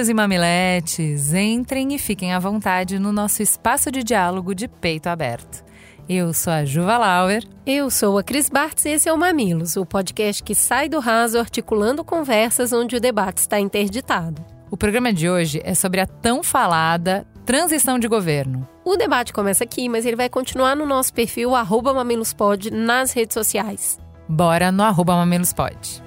Mamileiros e mamiletes, entrem e fiquem à vontade no nosso espaço de diálogo de peito aberto. Eu sou a Juva Lauer. Eu sou a Cris Bartz e esse é o Mamilos, o podcast que sai do raso articulando conversas onde o debate está interditado. O programa de hoje é sobre a tão falada transição de governo. O debate começa aqui, mas ele vai continuar no nosso perfil mamilospod nas redes sociais. Bora no arroba mamilospod.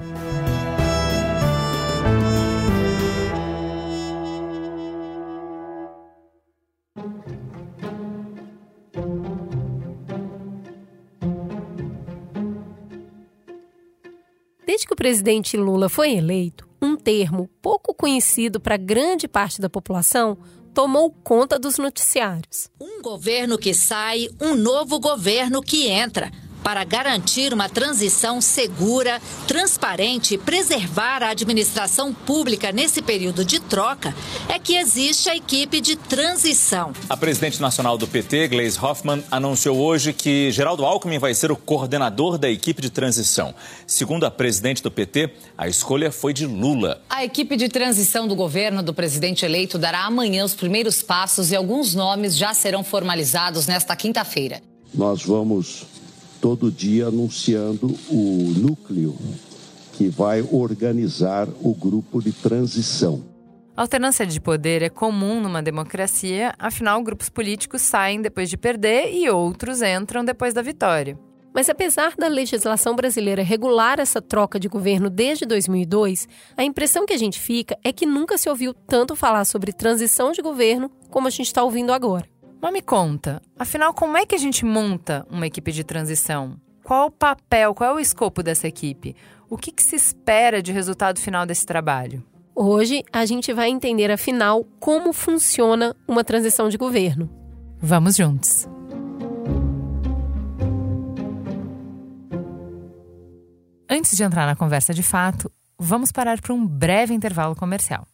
Desde que o presidente Lula foi eleito, um termo pouco conhecido para grande parte da população tomou conta dos noticiários. Um governo que sai, um novo governo que entra para garantir uma transição segura, transparente e preservar a administração pública nesse período de troca, é que existe a equipe de transição. A presidente nacional do PT, Gleisi Hoffmann, anunciou hoje que Geraldo Alckmin vai ser o coordenador da equipe de transição. Segundo a presidente do PT, a escolha foi de Lula. A equipe de transição do governo do presidente eleito dará amanhã os primeiros passos e alguns nomes já serão formalizados nesta quinta-feira. Nós vamos todo dia anunciando o núcleo que vai organizar o grupo de transição. Alternância de poder é comum numa democracia, afinal, grupos políticos saem depois de perder e outros entram depois da vitória. Mas apesar da legislação brasileira regular essa troca de governo desde 2002, a impressão que a gente fica é que nunca se ouviu tanto falar sobre transição de governo como a gente está ouvindo agora. Mas me conta, afinal, como é que a gente monta uma equipe de transição? Qual o papel, qual é o escopo dessa equipe? O que, que se espera de resultado final desse trabalho? Hoje a gente vai entender, afinal, como funciona uma transição de governo. Vamos juntos! Antes de entrar na conversa de fato, vamos parar para um breve intervalo comercial.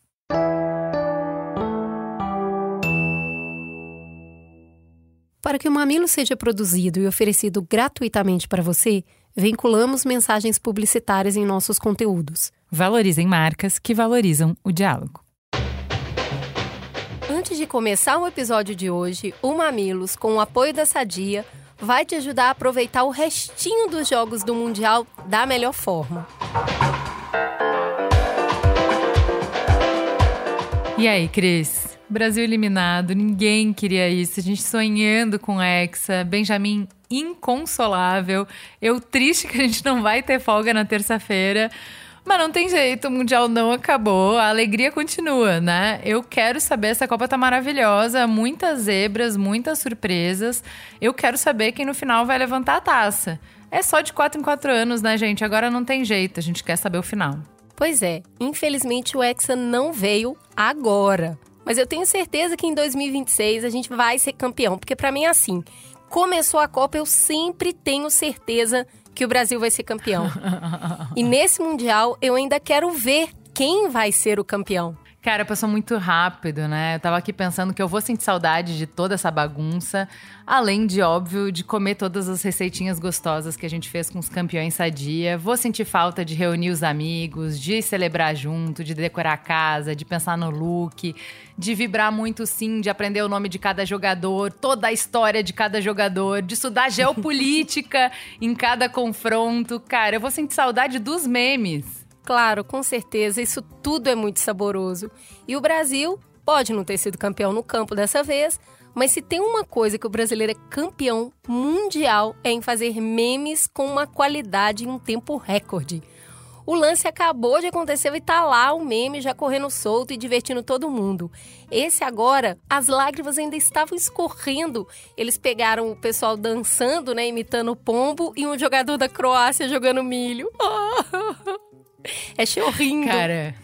Para que o Mamilo seja produzido e oferecido gratuitamente para você, vinculamos mensagens publicitárias em nossos conteúdos. Valorizem marcas que valorizam o diálogo. Antes de começar o episódio de hoje, o Mamilos, com o apoio da Sadia, vai te ajudar a aproveitar o restinho dos jogos do Mundial da melhor forma. E aí, Cris? Brasil eliminado, ninguém queria isso. A gente sonhando com Hexa, Benjamin inconsolável, eu triste que a gente não vai ter folga na terça-feira. Mas não tem jeito, o Mundial não acabou, a alegria continua, né? Eu quero saber, essa Copa tá maravilhosa, muitas zebras, muitas surpresas. Eu quero saber quem no final vai levantar a taça. É só de quatro em quatro anos, né, gente? Agora não tem jeito, a gente quer saber o final. Pois é, infelizmente o Hexa não veio agora. Mas eu tenho certeza que em 2026 a gente vai ser campeão, porque para mim é assim. Começou a Copa, eu sempre tenho certeza que o Brasil vai ser campeão. e nesse mundial eu ainda quero ver quem vai ser o campeão. Cara, passou muito rápido, né? Eu tava aqui pensando que eu vou sentir saudade de toda essa bagunça, além de, óbvio, de comer todas as receitinhas gostosas que a gente fez com os campeões sadia. Vou sentir falta de reunir os amigos, de celebrar junto, de decorar a casa, de pensar no look, de vibrar muito sim, de aprender o nome de cada jogador, toda a história de cada jogador, de estudar geopolítica em cada confronto. Cara, eu vou sentir saudade dos memes. Claro, com certeza, isso tudo é muito saboroso. E o Brasil pode não ter sido campeão no campo dessa vez, mas se tem uma coisa que o brasileiro é campeão mundial é em fazer memes com uma qualidade e um tempo recorde. O lance acabou de acontecer e tá lá o meme já correndo solto e divertindo todo mundo. Esse agora, as lágrimas ainda estavam escorrendo. Eles pegaram o pessoal dançando, né, imitando o pombo e um jogador da Croácia jogando milho. É chorrindo. Cara,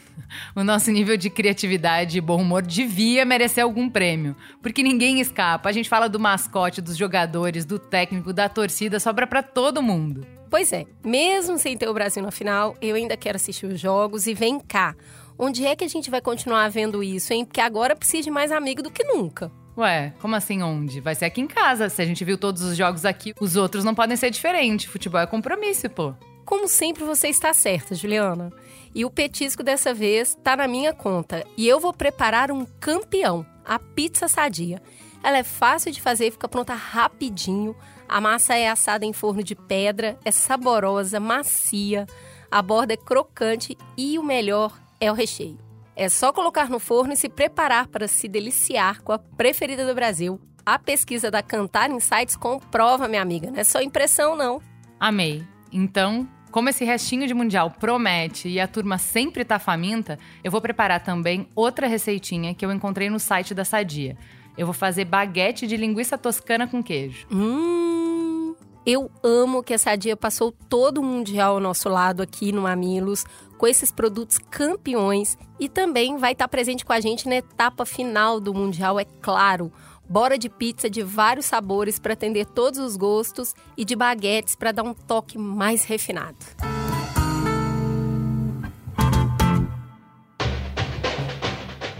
o nosso nível de criatividade e bom humor devia merecer algum prêmio. Porque ninguém escapa. A gente fala do mascote, dos jogadores, do técnico, da torcida, sobra para todo mundo. Pois é, mesmo sem ter o Brasil na final, eu ainda quero assistir os jogos e vem cá. Onde é que a gente vai continuar vendo isso, hein? Porque agora precisa de mais amigo do que nunca. Ué, como assim onde? Vai ser aqui em casa. Se a gente viu todos os jogos aqui, os outros não podem ser diferentes. Futebol é compromisso, pô. Como sempre, você está certa, Juliana. E o petisco dessa vez está na minha conta. E eu vou preparar um campeão, a pizza sadia. Ela é fácil de fazer, fica pronta rapidinho. A massa é assada em forno de pedra, é saborosa, macia, a borda é crocante e o melhor é o recheio. É só colocar no forno e se preparar para se deliciar com a preferida do Brasil. A pesquisa da Cantar Insights comprova, minha amiga, não é só impressão, não. Amei. Então, como esse restinho de mundial promete e a turma sempre tá faminta, eu vou preparar também outra receitinha que eu encontrei no site da Sadia. Eu vou fazer baguete de linguiça toscana com queijo. Hum, eu amo que a Sadia passou todo o mundial ao nosso lado aqui no Mamilos com esses produtos campeões e também vai estar presente com a gente na etapa final do Mundial, é claro. Bora de pizza de vários sabores para atender todos os gostos e de baguetes para dar um toque mais refinado.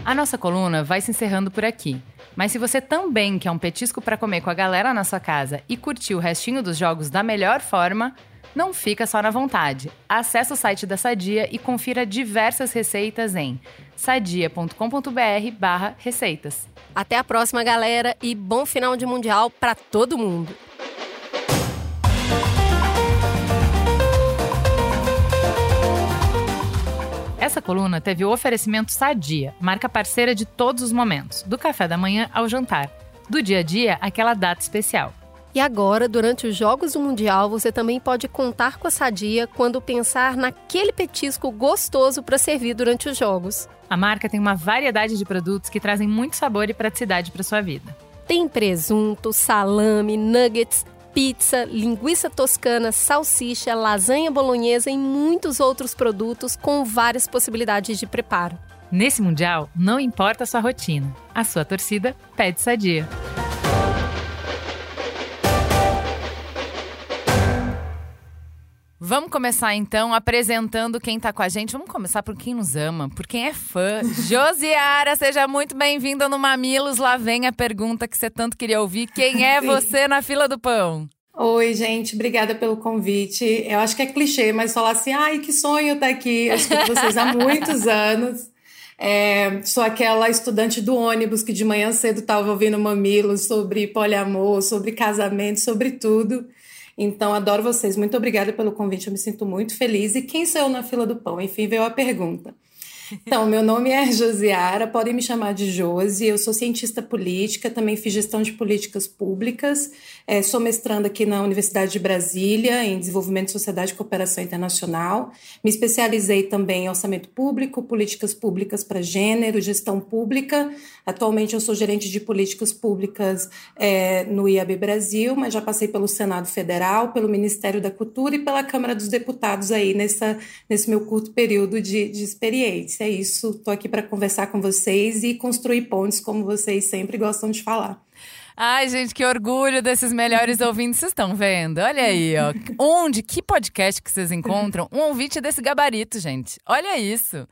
A nossa coluna vai se encerrando por aqui. Mas se você também quer um petisco para comer com a galera na sua casa e curtir o restinho dos jogos da melhor forma, não fica só na vontade. Acesse o site da Sadia e confira diversas receitas em sadia.com.br/receitas. Até a próxima, galera, e bom final de mundial para todo mundo. Essa coluna teve o oferecimento Sadia, marca parceira de todos os momentos, do café da manhã ao jantar, do dia a dia àquela data especial. E agora, durante os Jogos do Mundial, você também pode contar com a Sadia quando pensar naquele petisco gostoso para servir durante os Jogos. A marca tem uma variedade de produtos que trazem muito sabor e praticidade para sua vida. Tem presunto, salame, nuggets, pizza, linguiça toscana, salsicha, lasanha bolonhesa e muitos outros produtos com várias possibilidades de preparo. Nesse Mundial, não importa a sua rotina, a sua torcida pede sadia. Vamos começar então apresentando quem tá com a gente. Vamos começar por quem nos ama, por quem é fã. Josiara, seja muito bem-vinda no Mamilos. Lá vem a pergunta que você tanto queria ouvir. Quem é você na fila do pão? Oi, gente, obrigada pelo convite. Eu acho que é clichê, mas falar assim, ai, que sonho estar tá aqui. Eu escuto vocês há muitos anos. É, sou aquela estudante do ônibus que de manhã cedo estava ouvindo mamilos sobre poliamor, sobre casamento, sobre tudo. Então, adoro vocês. Muito obrigada pelo convite. Eu me sinto muito feliz. E quem sou eu na fila do pão? Enfim, veio a pergunta. Então, meu nome é Josiara, podem me chamar de Josi. Eu sou cientista política, também fiz gestão de políticas públicas. É, sou mestranda aqui na Universidade de Brasília, em desenvolvimento de sociedade e cooperação internacional. Me especializei também em orçamento público, políticas públicas para gênero, gestão pública. Atualmente, eu sou gerente de políticas públicas é, no IAB Brasil, mas já passei pelo Senado Federal, pelo Ministério da Cultura e pela Câmara dos Deputados aí nessa, nesse meu curto período de, de experiência é isso. Estou aqui para conversar com vocês e construir pontes, como vocês sempre gostam de falar. Ai, gente, que orgulho desses melhores ouvintes. Vocês estão vendo? Olha aí, ó. Onde, que podcast que vocês encontram? Um ouvinte desse gabarito, gente. Olha isso.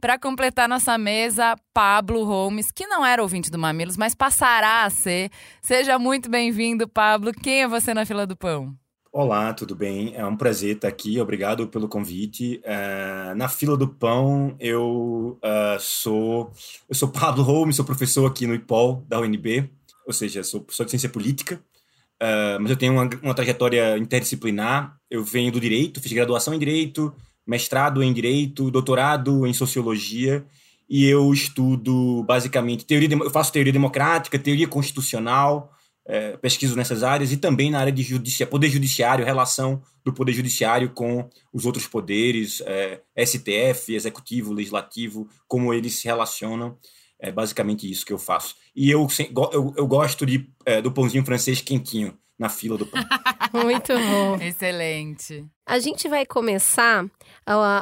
Para completar nossa mesa, Pablo Holmes, que não era ouvinte do Mamilos, mas passará a ser. Seja muito bem-vindo, Pablo. Quem é você na fila do pão? Olá, tudo bem? É um prazer estar aqui, obrigado pelo convite. Uh, na fila do pão, eu uh, sou eu sou Pablo Holmes, sou professor aqui no IPOL da UNB, ou seja, sou professor de ciência política, uh, mas eu tenho uma, uma, trajetória interdisciplinar. Eu venho do direito, fiz graduação em direito, mestrado em direito, doutorado em sociologia, e eu estudo basicamente teoria, eu faço teoria democrática, teoria constitucional é, pesquiso nessas áreas e também na área de judici poder judiciário, relação do poder judiciário com os outros poderes, é, STF, executivo, legislativo, como eles se relacionam. É basicamente isso que eu faço. E eu, eu, eu gosto de, é, do pãozinho francês quentinho. na fila do pão. Muito bom. Excelente. A gente vai começar uh,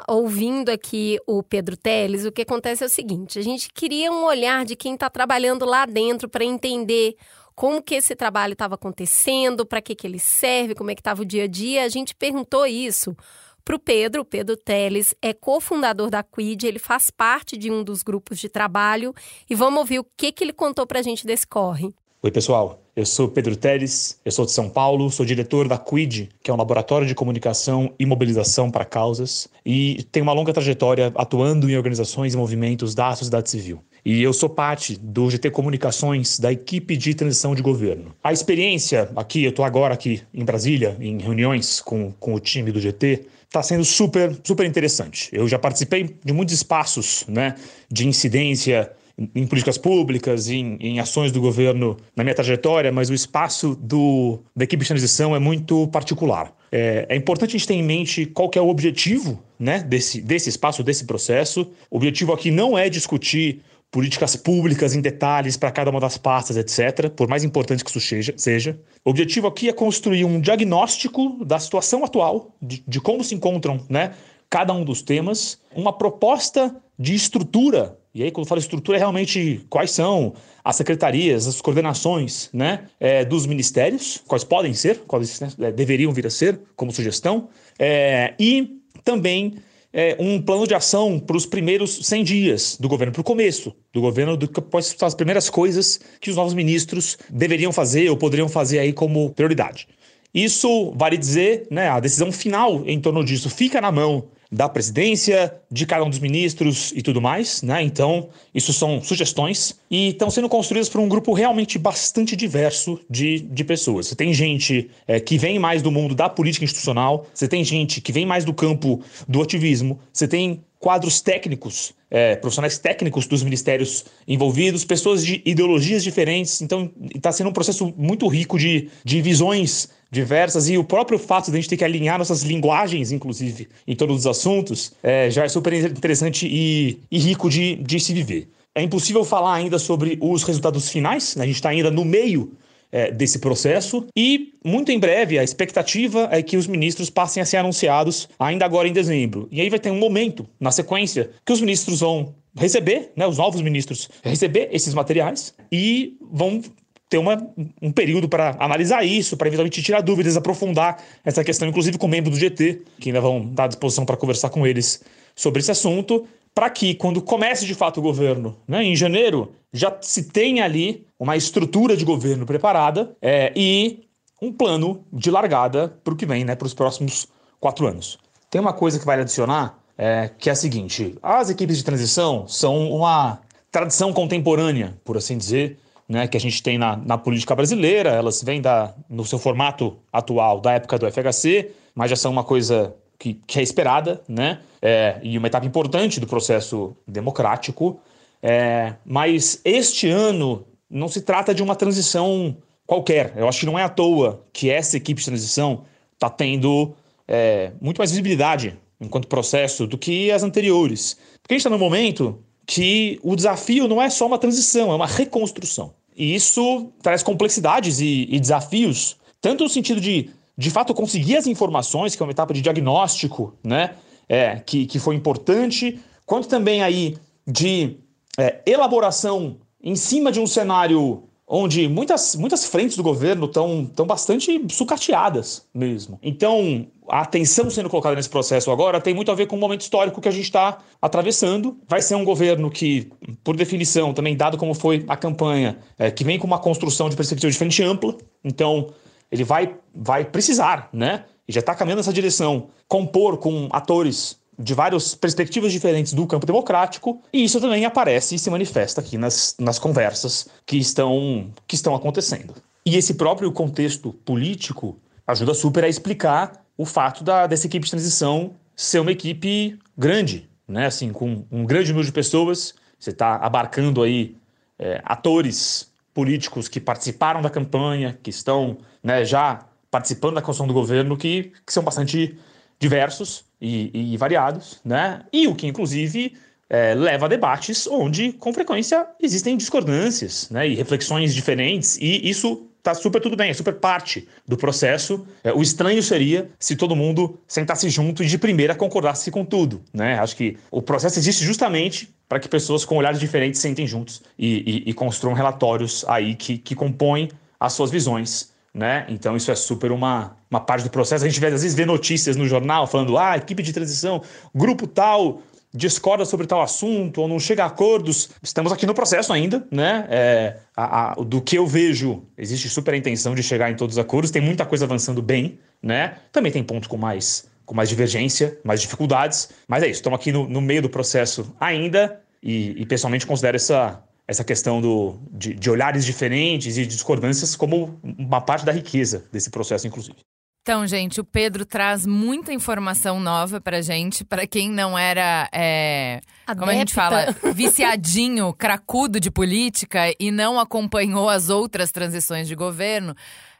ouvindo aqui o Pedro Teles. O que acontece é o seguinte: a gente queria um olhar de quem está trabalhando lá dentro para entender como que esse trabalho estava acontecendo, para que, que ele serve, como é que estava o dia a dia. A gente perguntou isso para o Pedro. Pedro Teles é cofundador da Quid, ele faz parte de um dos grupos de trabalho e vamos ouvir o que, que ele contou para a gente desse corre. Oi, pessoal. Eu sou Pedro Teles, eu sou de São Paulo, sou diretor da Quid, que é um laboratório de comunicação e mobilização para causas, e tenho uma longa trajetória atuando em organizações e movimentos da sociedade civil. E eu sou parte do GT Comunicações, da equipe de transição de governo. A experiência aqui, eu estou agora aqui em Brasília, em reuniões com, com o time do GT, está sendo super, super interessante. Eu já participei de muitos espaços né, de incidência em políticas públicas, em, em, ações do governo na minha trajetória, mas o espaço do, da equipe de transição é muito particular. É, é, importante a gente ter em mente qual é o objetivo né, desse, desse espaço, desse processo. O objetivo aqui não é discutir políticas públicas em detalhes para cada uma das pastas, etc., por mais importante que isso seja. seja. O objetivo aqui é construir um diagnóstico da situação atual, de, de como se encontram né, cada um dos temas, uma proposta de estrutura e aí, quando eu falo estrutura, é realmente quais são as secretarias, as coordenações né, é, dos ministérios, quais podem ser, quais né, deveriam vir a ser, como sugestão, é, e também é, um plano de ação para os primeiros 100 dias do governo, para o começo do governo, do, quais são as primeiras coisas que os novos ministros deveriam fazer ou poderiam fazer aí como prioridade. Isso vale dizer, né, a decisão final em torno disso fica na mão da presidência, de cada um dos ministros e tudo mais, né? Então, isso são sugestões e estão sendo construídas por um grupo realmente bastante diverso de, de pessoas. Você tem gente é, que vem mais do mundo da política institucional, você tem gente que vem mais do campo do ativismo, você tem quadros técnicos, é, profissionais técnicos dos ministérios envolvidos, pessoas de ideologias diferentes. Então, está sendo um processo muito rico de, de visões diversas e o próprio fato de a gente ter que alinhar nossas linguagens, inclusive, em todos os assuntos, é, já é super interessante e, e rico de, de se viver. É impossível falar ainda sobre os resultados finais, né? a gente está ainda no meio é, desse processo e muito em breve a expectativa é que os ministros passem a ser anunciados ainda agora em dezembro. E aí vai ter um momento na sequência que os ministros vão receber, né, os novos ministros receber esses materiais e vão ter uma, um período para analisar isso, para eventualmente tirar dúvidas, aprofundar essa questão, inclusive com membros do GT, que ainda vão estar à disposição para conversar com eles sobre esse assunto, para que, quando comece de fato o governo, né, em janeiro, já se tenha ali uma estrutura de governo preparada é, e um plano de largada para o que vem, né, para os próximos quatro anos. Tem uma coisa que vale adicionar, é, que é a seguinte: as equipes de transição são uma tradição contemporânea, por assim dizer, né, que a gente tem na, na política brasileira, elas vêm da, no seu formato atual da época do FHC, mas já são uma coisa que, que é esperada, né, é, e uma etapa importante do processo democrático. É, mas este ano não se trata de uma transição qualquer. Eu acho que não é à toa que essa equipe de transição está tendo é, muito mais visibilidade enquanto processo do que as anteriores. Porque a gente está num momento que o desafio não é só uma transição, é uma reconstrução. E isso traz complexidades e, e desafios, tanto no sentido de, de fato, conseguir as informações, que é uma etapa de diagnóstico, né? É, que, que foi importante, quanto também aí de é, elaboração em cima de um cenário onde muitas, muitas frentes do governo estão bastante sucateadas mesmo. Então, a atenção sendo colocada nesse processo agora tem muito a ver com o momento histórico que a gente está atravessando. Vai ser um governo que, por definição, também dado como foi a campanha, é, que vem com uma construção de perspectiva de frente ampla. Então, ele vai, vai precisar, né? E já está caminhando nessa direção, compor com atores de várias perspectivas diferentes do campo democrático, e isso também aparece e se manifesta aqui nas, nas conversas que estão, que estão acontecendo. E esse próprio contexto político ajuda super a explicar o fato da, dessa equipe de transição ser uma equipe grande, né? Assim, com um grande número de pessoas. Você está abarcando aí é, atores políticos que participaram da campanha, que estão né, já participando da construção do governo, que, que são bastante diversos e, e variados, né? E o que, inclusive, é, leva a debates onde, com frequência, existem discordâncias né? e reflexões diferentes, e isso tá super tudo bem, é super parte do processo. É, o estranho seria se todo mundo sentasse junto e de primeira concordasse com tudo, né? Acho que o processo existe justamente para que pessoas com olhares diferentes sentem juntos e, e, e construam relatórios aí que, que compõem as suas visões. Né? Então isso é super uma, uma parte do processo. A gente às vezes vê notícias no jornal falando, ah, equipe de transição, grupo tal discorda sobre tal assunto ou não chega a acordos. Estamos aqui no processo ainda, né? É, a, a, do que eu vejo, existe super intenção de chegar em todos os acordos, tem muita coisa avançando bem, né? Também tem pontos com mais, com mais divergência, mais dificuldades, mas é isso, estamos aqui no, no meio do processo ainda e, e pessoalmente considero essa, essa questão do, de, de olhares diferentes e de discordâncias como uma parte da riqueza desse processo, inclusive. Então, gente, o Pedro traz muita informação nova pra gente, para quem não era, é, como a gente fala, viciadinho, cracudo de política e não acompanhou as outras transições de governo.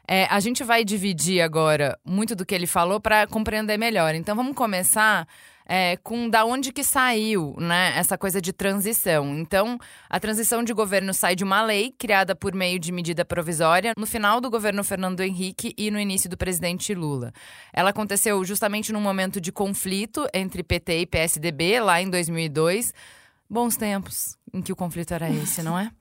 É, a gente vai dividir agora muito do que ele falou para compreender melhor. Então, vamos começar é, com da onde que saiu, né, essa coisa de transição. Então, a transição de governo sai de uma lei criada por meio de medida provisória no final do governo Fernando Henrique e no início do presidente Lula. Ela aconteceu justamente num momento de conflito entre PT e PSDB, lá em 2002. Bons tempos em que o conflito era esse, não é?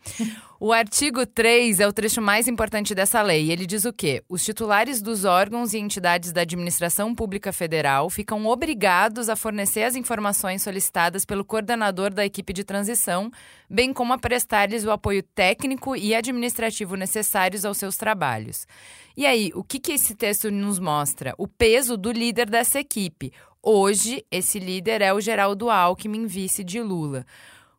O artigo 3 é o trecho mais importante dessa lei. Ele diz o quê? Os titulares dos órgãos e entidades da administração pública federal ficam obrigados a fornecer as informações solicitadas pelo coordenador da equipe de transição, bem como a prestar-lhes o apoio técnico e administrativo necessários aos seus trabalhos. E aí, o que, que esse texto nos mostra? O peso do líder dessa equipe. Hoje, esse líder é o Geraldo Alckmin, vice de Lula.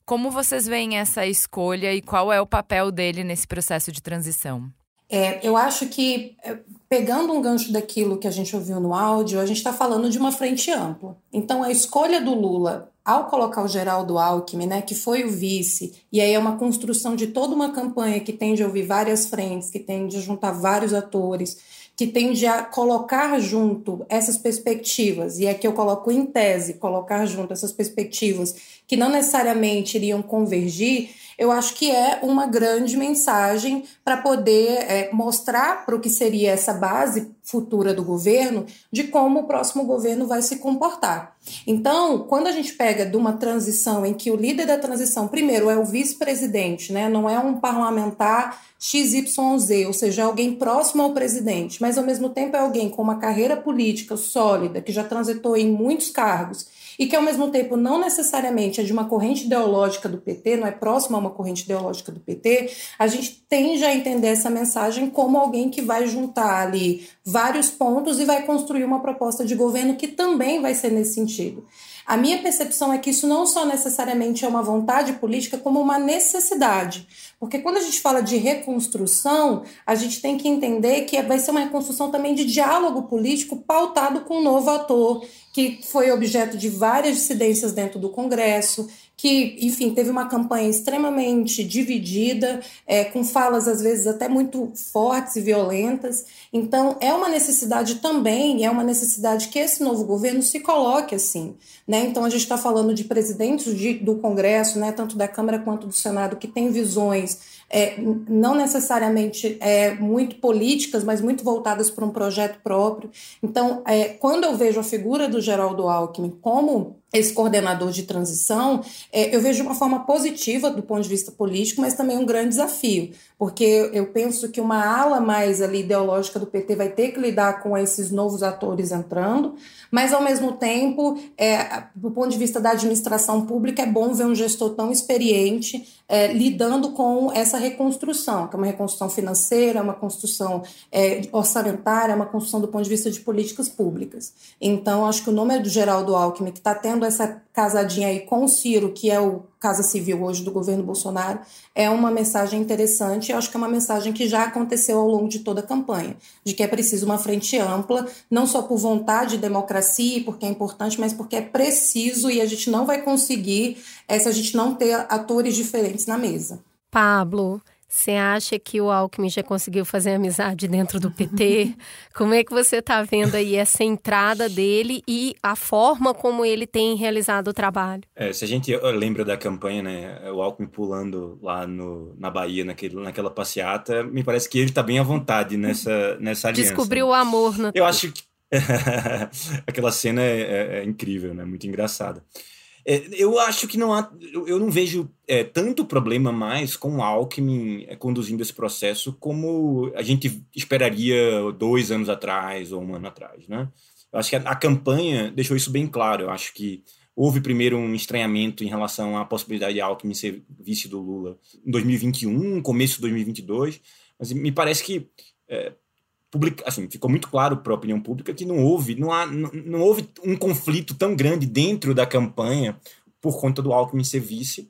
Como vocês veem essa escolha e qual é o papel dele nesse processo de transição? É, eu acho que, é, pegando um gancho daquilo que a gente ouviu no áudio, a gente está falando de uma frente ampla. Então, a escolha do Lula ao colocar o Geraldo Alckmin, né, que foi o vice, e aí é uma construção de toda uma campanha que tem de ouvir várias frentes, que tem de juntar vários atores, que tende a colocar junto essas perspectivas, e aqui eu coloco em tese, colocar junto essas perspectivas que não necessariamente iriam convergir, eu acho que é uma grande mensagem para poder é, mostrar para o que seria essa base futura do governo de como o próximo governo vai se comportar. Então, quando a gente pega de uma transição em que o líder da transição, primeiro, é o vice-presidente, né, não é um parlamentar XYZ, ou seja, alguém próximo ao presidente, mas ao mesmo tempo é alguém com uma carreira política sólida, que já transitou em muitos cargos e que ao mesmo tempo não necessariamente é de uma corrente ideológica do PT, não é próximo a uma corrente ideológica do PT, a gente tende a entender essa mensagem como alguém que vai juntar ali vários pontos e vai construir uma proposta de governo que também vai ser nesse sentido. A minha percepção é que isso não só necessariamente é uma vontade política, como uma necessidade. Porque quando a gente fala de reconstrução, a gente tem que entender que vai ser uma reconstrução também de diálogo político pautado com um novo ator, que foi objeto de várias dissidências dentro do Congresso, que, enfim, teve uma campanha extremamente dividida, é, com falas às vezes até muito fortes e violentas. Então, é uma necessidade também, é uma necessidade que esse novo governo se coloque assim. Né? Então, a gente está falando de presidentes de, do Congresso, né, tanto da Câmara quanto do Senado, que têm visões é, não necessariamente é, muito políticas, mas muito voltadas para um projeto próprio. Então, é, quando eu vejo a figura do Geraldo Alckmin como esse coordenador de transição, é, eu vejo uma forma positiva do ponto de vista político, mas também um grande desafio, porque eu penso que uma ala mais ali ideológica do PT vai ter que lidar com esses novos atores entrando, mas ao mesmo tempo, é, do ponto de vista da administração pública, é bom ver um gestor tão experiente é, lidando com essa reconstrução, que é uma reconstrução financeira, uma construção é, orçamentária, uma construção do ponto de vista de políticas públicas. Então, acho que o nome é do Geraldo Alckmin, que está tendo essa casadinha aí com o Ciro, que é o Casa Civil hoje do governo Bolsonaro, é uma mensagem interessante. Eu acho que é uma mensagem que já aconteceu ao longo de toda a campanha, de que é preciso uma frente ampla, não só por vontade de democracia, porque é importante, mas porque é preciso e a gente não vai conseguir se a gente não ter atores diferentes na mesa. Pablo, Você acha que o Alckmin já conseguiu fazer amizade dentro do PT? como é que você está vendo aí essa entrada dele e a forma como ele tem realizado o trabalho? É, se a gente lembra da campanha, né, o Alckmin pulando lá no, na Bahia, naquele, naquela passeata, me parece que ele está bem à vontade nessa, nessa aliança. Descobriu o amor. No... Eu acho que aquela cena é, é, é incrível, né, muito engraçada. É, eu acho que não há. Eu, eu não vejo é, tanto problema mais com o Alckmin é, conduzindo esse processo como a gente esperaria dois anos atrás ou um ano atrás. Né? Eu acho que a, a campanha deixou isso bem claro. Eu acho que houve primeiro um estranhamento em relação à possibilidade de Alckmin ser vice do Lula em 2021, começo de 2022, mas me parece que é, publica, assim, ficou muito claro para a opinião pública que não houve, não, há, não, não, houve um conflito tão grande dentro da campanha por conta do Alckmin ser vice.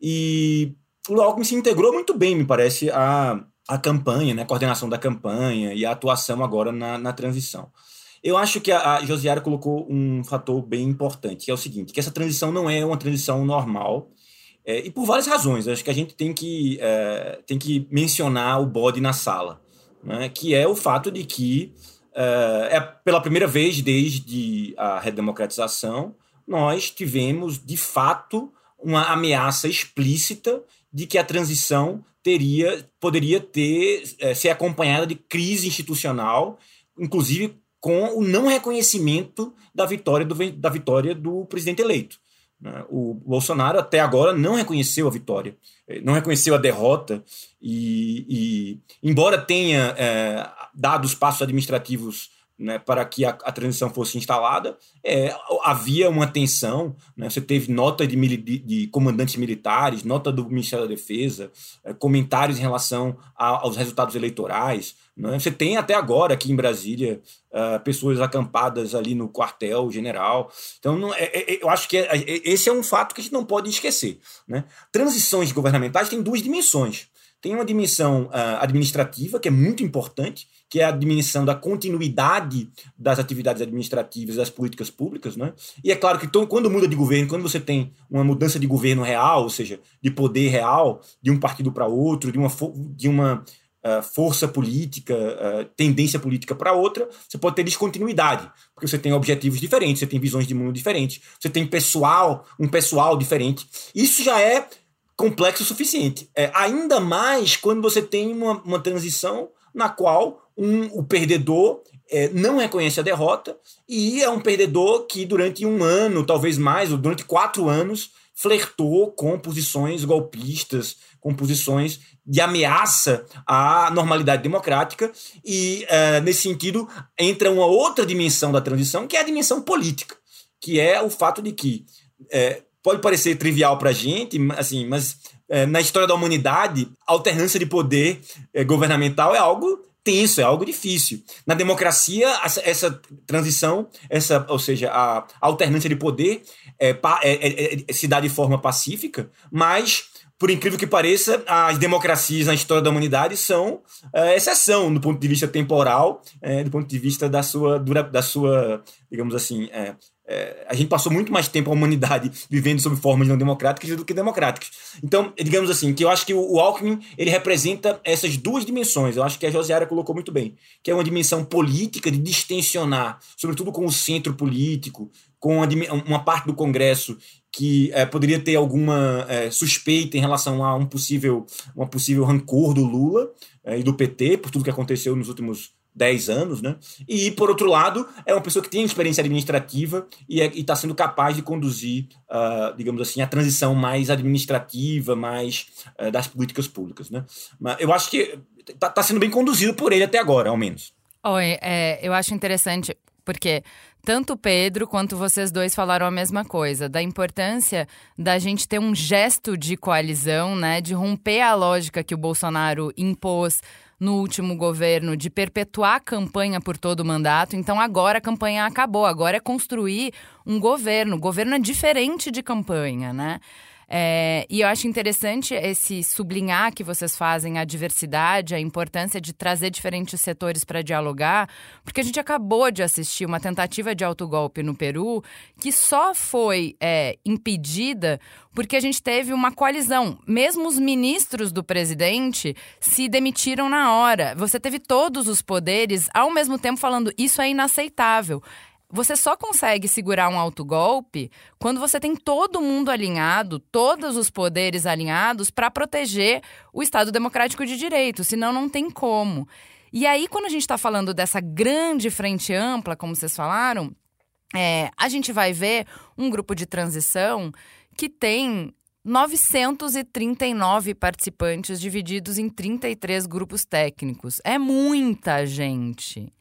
E o Alckmin se integrou muito bem, me parece, a, a campanha, né, a coordenação da campanha e a atuação agora na, na transição. Eu acho que a, a Josiara colocou um fator bem importante, que é o seguinte, que essa transição não é uma transição normal, é, e por várias razões. Acho que a gente tem que, é, tem que mencionar o bode na sala né, que é o fato de que uh, é pela primeira vez desde a redemocratização nós tivemos de fato uma ameaça explícita de que a transição teria poderia ter é, ser acompanhada de crise institucional, inclusive com o não reconhecimento da vitória do, da vitória do presidente eleito. Né? O Bolsonaro até agora não reconheceu a vitória, eh, não reconheceu a derrota e, e embora tenha é, dado os passos administrativos né, para que a, a, transição fosse instalada, é, havia uma tensão. Né, você teve nota de, de, de, comandantes militares, nota do Ministério da Defesa, é, comentários em relação a, aos resultados eleitorais. Né, você tem até agora aqui em Brasília uh, pessoas acampadas ali no quartel-general. Então, não, é, é, é eu acho que é, esse é um fato que a gente não pode esquecer. Né? Transições governamentais têm duas dimensões. Tem uma dimensão uh, administrativa, que é muito importante, que é a dimensão da continuidade das atividades administrativas das políticas públicas. Né? E é claro que quando muda de governo, quando você tem uma mudança de governo real, ou seja, de poder real, de um partido para outro, de uma, de uma uh, força política, uh, tendência política para outra, você pode ter descontinuidade, porque você tem objetivos diferentes, você tem visões de mundo diferentes, você tem pessoal, um pessoal diferente. Isso já é complexo o suficiente. É, ainda mais quando você tem uma, uma transição na qual um, o perdedor é, não reconhece a derrota e é um perdedor que durante um ano, talvez mais, ou durante quatro anos, flertou com posições golpistas, com posições de ameaça à normalidade democrática e, é, nesse sentido, entra uma outra dimensão da transição, que é a dimensão política, que é o fato de que é, pode parecer trivial para a gente, assim, mas é, na história da humanidade, a alternância de poder é, governamental é algo tenso, é algo difícil. Na democracia, essa, essa transição, essa, ou seja, a alternância de poder é, se dá de forma pacífica, mas por incrível que pareça, as democracias na história da humanidade são é, exceção do ponto de vista temporal, é, do ponto de vista da sua, da sua digamos assim, é, é, a gente passou muito mais tempo a humanidade vivendo sob formas não democráticas do que democráticas. Então, digamos assim, que eu acho que o, o Alckmin ele representa essas duas dimensões. Eu acho que a Josiara colocou muito bem, que é uma dimensão política de distensionar, sobretudo com o centro político, com a, uma parte do Congresso que é, poderia ter alguma é, suspeita em relação a um possível, uma possível rancor do Lula é, e do PT por tudo que aconteceu nos últimos 10 anos, né? E, por outro lado, é uma pessoa que tem experiência administrativa e é, está sendo capaz de conduzir, uh, digamos assim, a transição mais administrativa, mais uh, das políticas públicas, né? Mas eu acho que está tá sendo bem conduzido por ele até agora, ao menos. Oi, é, eu acho interessante, porque tanto o Pedro quanto vocês dois falaram a mesma coisa, da importância da gente ter um gesto de coalizão, né? De romper a lógica que o Bolsonaro impôs no último governo de perpetuar a campanha por todo o mandato. Então agora a campanha acabou, agora é construir um governo. O governo é diferente de campanha, né? É, e eu acho interessante esse sublinhar que vocês fazem a diversidade, a importância de trazer diferentes setores para dialogar, porque a gente acabou de assistir uma tentativa de autogolpe no Peru que só foi é, impedida porque a gente teve uma coalizão. Mesmo os ministros do presidente se demitiram na hora. Você teve todos os poderes ao mesmo tempo falando isso é inaceitável. Você só consegue segurar um autogolpe quando você tem todo mundo alinhado, todos os poderes alinhados para proteger o Estado Democrático de Direito, senão não tem como. E aí, quando a gente está falando dessa grande frente ampla, como vocês falaram, é, a gente vai ver um grupo de transição que tem 939 participantes divididos em 33 grupos técnicos. É muita gente.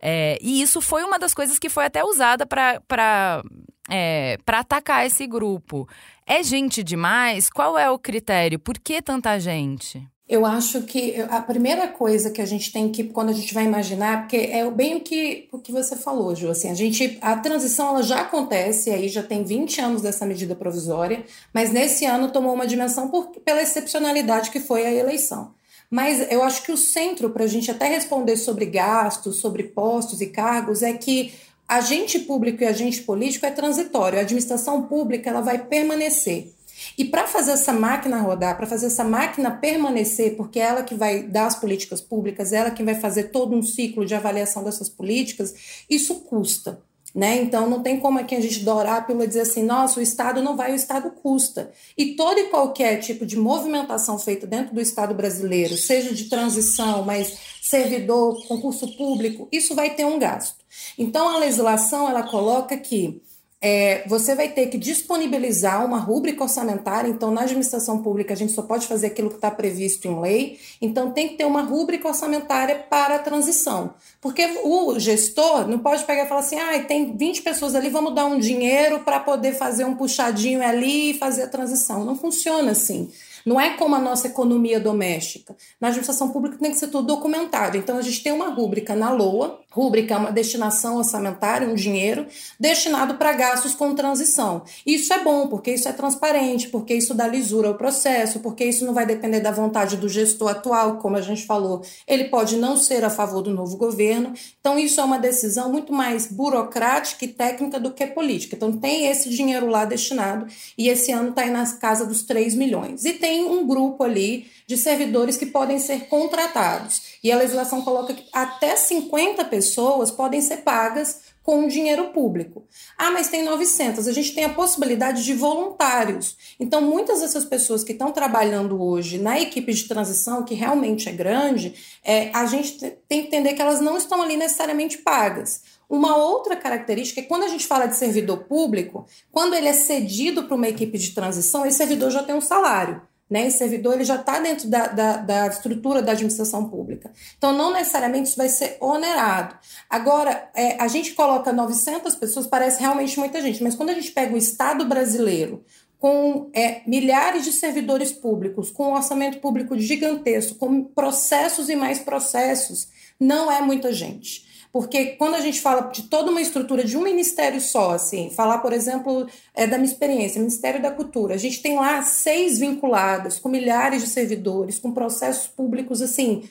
É, e isso foi uma das coisas que foi até usada para é, atacar esse grupo. É gente demais? Qual é o critério? Por que tanta gente? Eu acho que a primeira coisa que a gente tem que, quando a gente vai imaginar, porque é bem o que, o que você falou, Ju, assim, a gente, a transição ela já acontece, aí já tem 20 anos dessa medida provisória, mas nesse ano tomou uma dimensão por, pela excepcionalidade que foi a eleição. Mas eu acho que o centro para a gente até responder sobre gastos, sobre postos e cargos é que agente público e agente político é transitório. A administração pública ela vai permanecer. E para fazer essa máquina rodar, para fazer essa máquina permanecer, porque é ela que vai dar as políticas públicas, é ela que vai fazer todo um ciclo de avaliação dessas políticas, isso custa. Né? Então não tem como aqui a gente dourar a pílula e dizer assim, nossa, o Estado não vai, o Estado custa. E todo e qualquer tipo de movimentação feita dentro do Estado brasileiro, seja de transição, mas servidor, concurso público, isso vai ter um gasto. Então a legislação ela coloca que é, você vai ter que disponibilizar uma rúbrica orçamentária. Então, na administração pública, a gente só pode fazer aquilo que está previsto em lei. Então, tem que ter uma rúbrica orçamentária para a transição. Porque o gestor não pode pegar e falar assim: ah, tem 20 pessoas ali, vamos dar um dinheiro para poder fazer um puxadinho ali e fazer a transição. Não funciona assim. Não é como a nossa economia doméstica. Na administração pública tem que ser tudo documentado. Então, a gente tem uma rúbrica na LOA, rúbrica é uma destinação orçamentária, um dinheiro destinado para gastos com transição. Isso é bom, porque isso é transparente, porque isso dá lisura ao processo, porque isso não vai depender da vontade do gestor atual, como a gente falou, ele pode não ser a favor do novo governo. Então, isso é uma decisão muito mais burocrática e técnica do que política. Então, tem esse dinheiro lá destinado, e esse ano está aí na casa dos 3 milhões. E tem um grupo ali de servidores que podem ser contratados. E a legislação coloca que até 50 pessoas podem ser pagas com dinheiro público. Ah, mas tem 900. A gente tem a possibilidade de voluntários. Então, muitas dessas pessoas que estão trabalhando hoje na equipe de transição, que realmente é grande, é, a gente tem que entender que elas não estão ali necessariamente pagas. Uma outra característica é quando a gente fala de servidor público, quando ele é cedido para uma equipe de transição, esse servidor já tem um salário. Né? Servidor ele já está dentro da, da, da, estrutura da administração pública. Então, não necessariamente isso vai ser onerado. Agora, é, a gente coloca 900 pessoas, parece realmente muita gente, mas quando a gente pega o Estado brasileiro, com é, milhares de servidores públicos, com um orçamento público gigantesco, com processos e mais processos, não é muita gente. Porque quando a gente fala de toda uma estrutura de um ministério só, assim, falar, por exemplo, é, da minha experiência, Ministério da Cultura, a gente tem lá seis vinculadas, com milhares de servidores, com processos públicos, assim,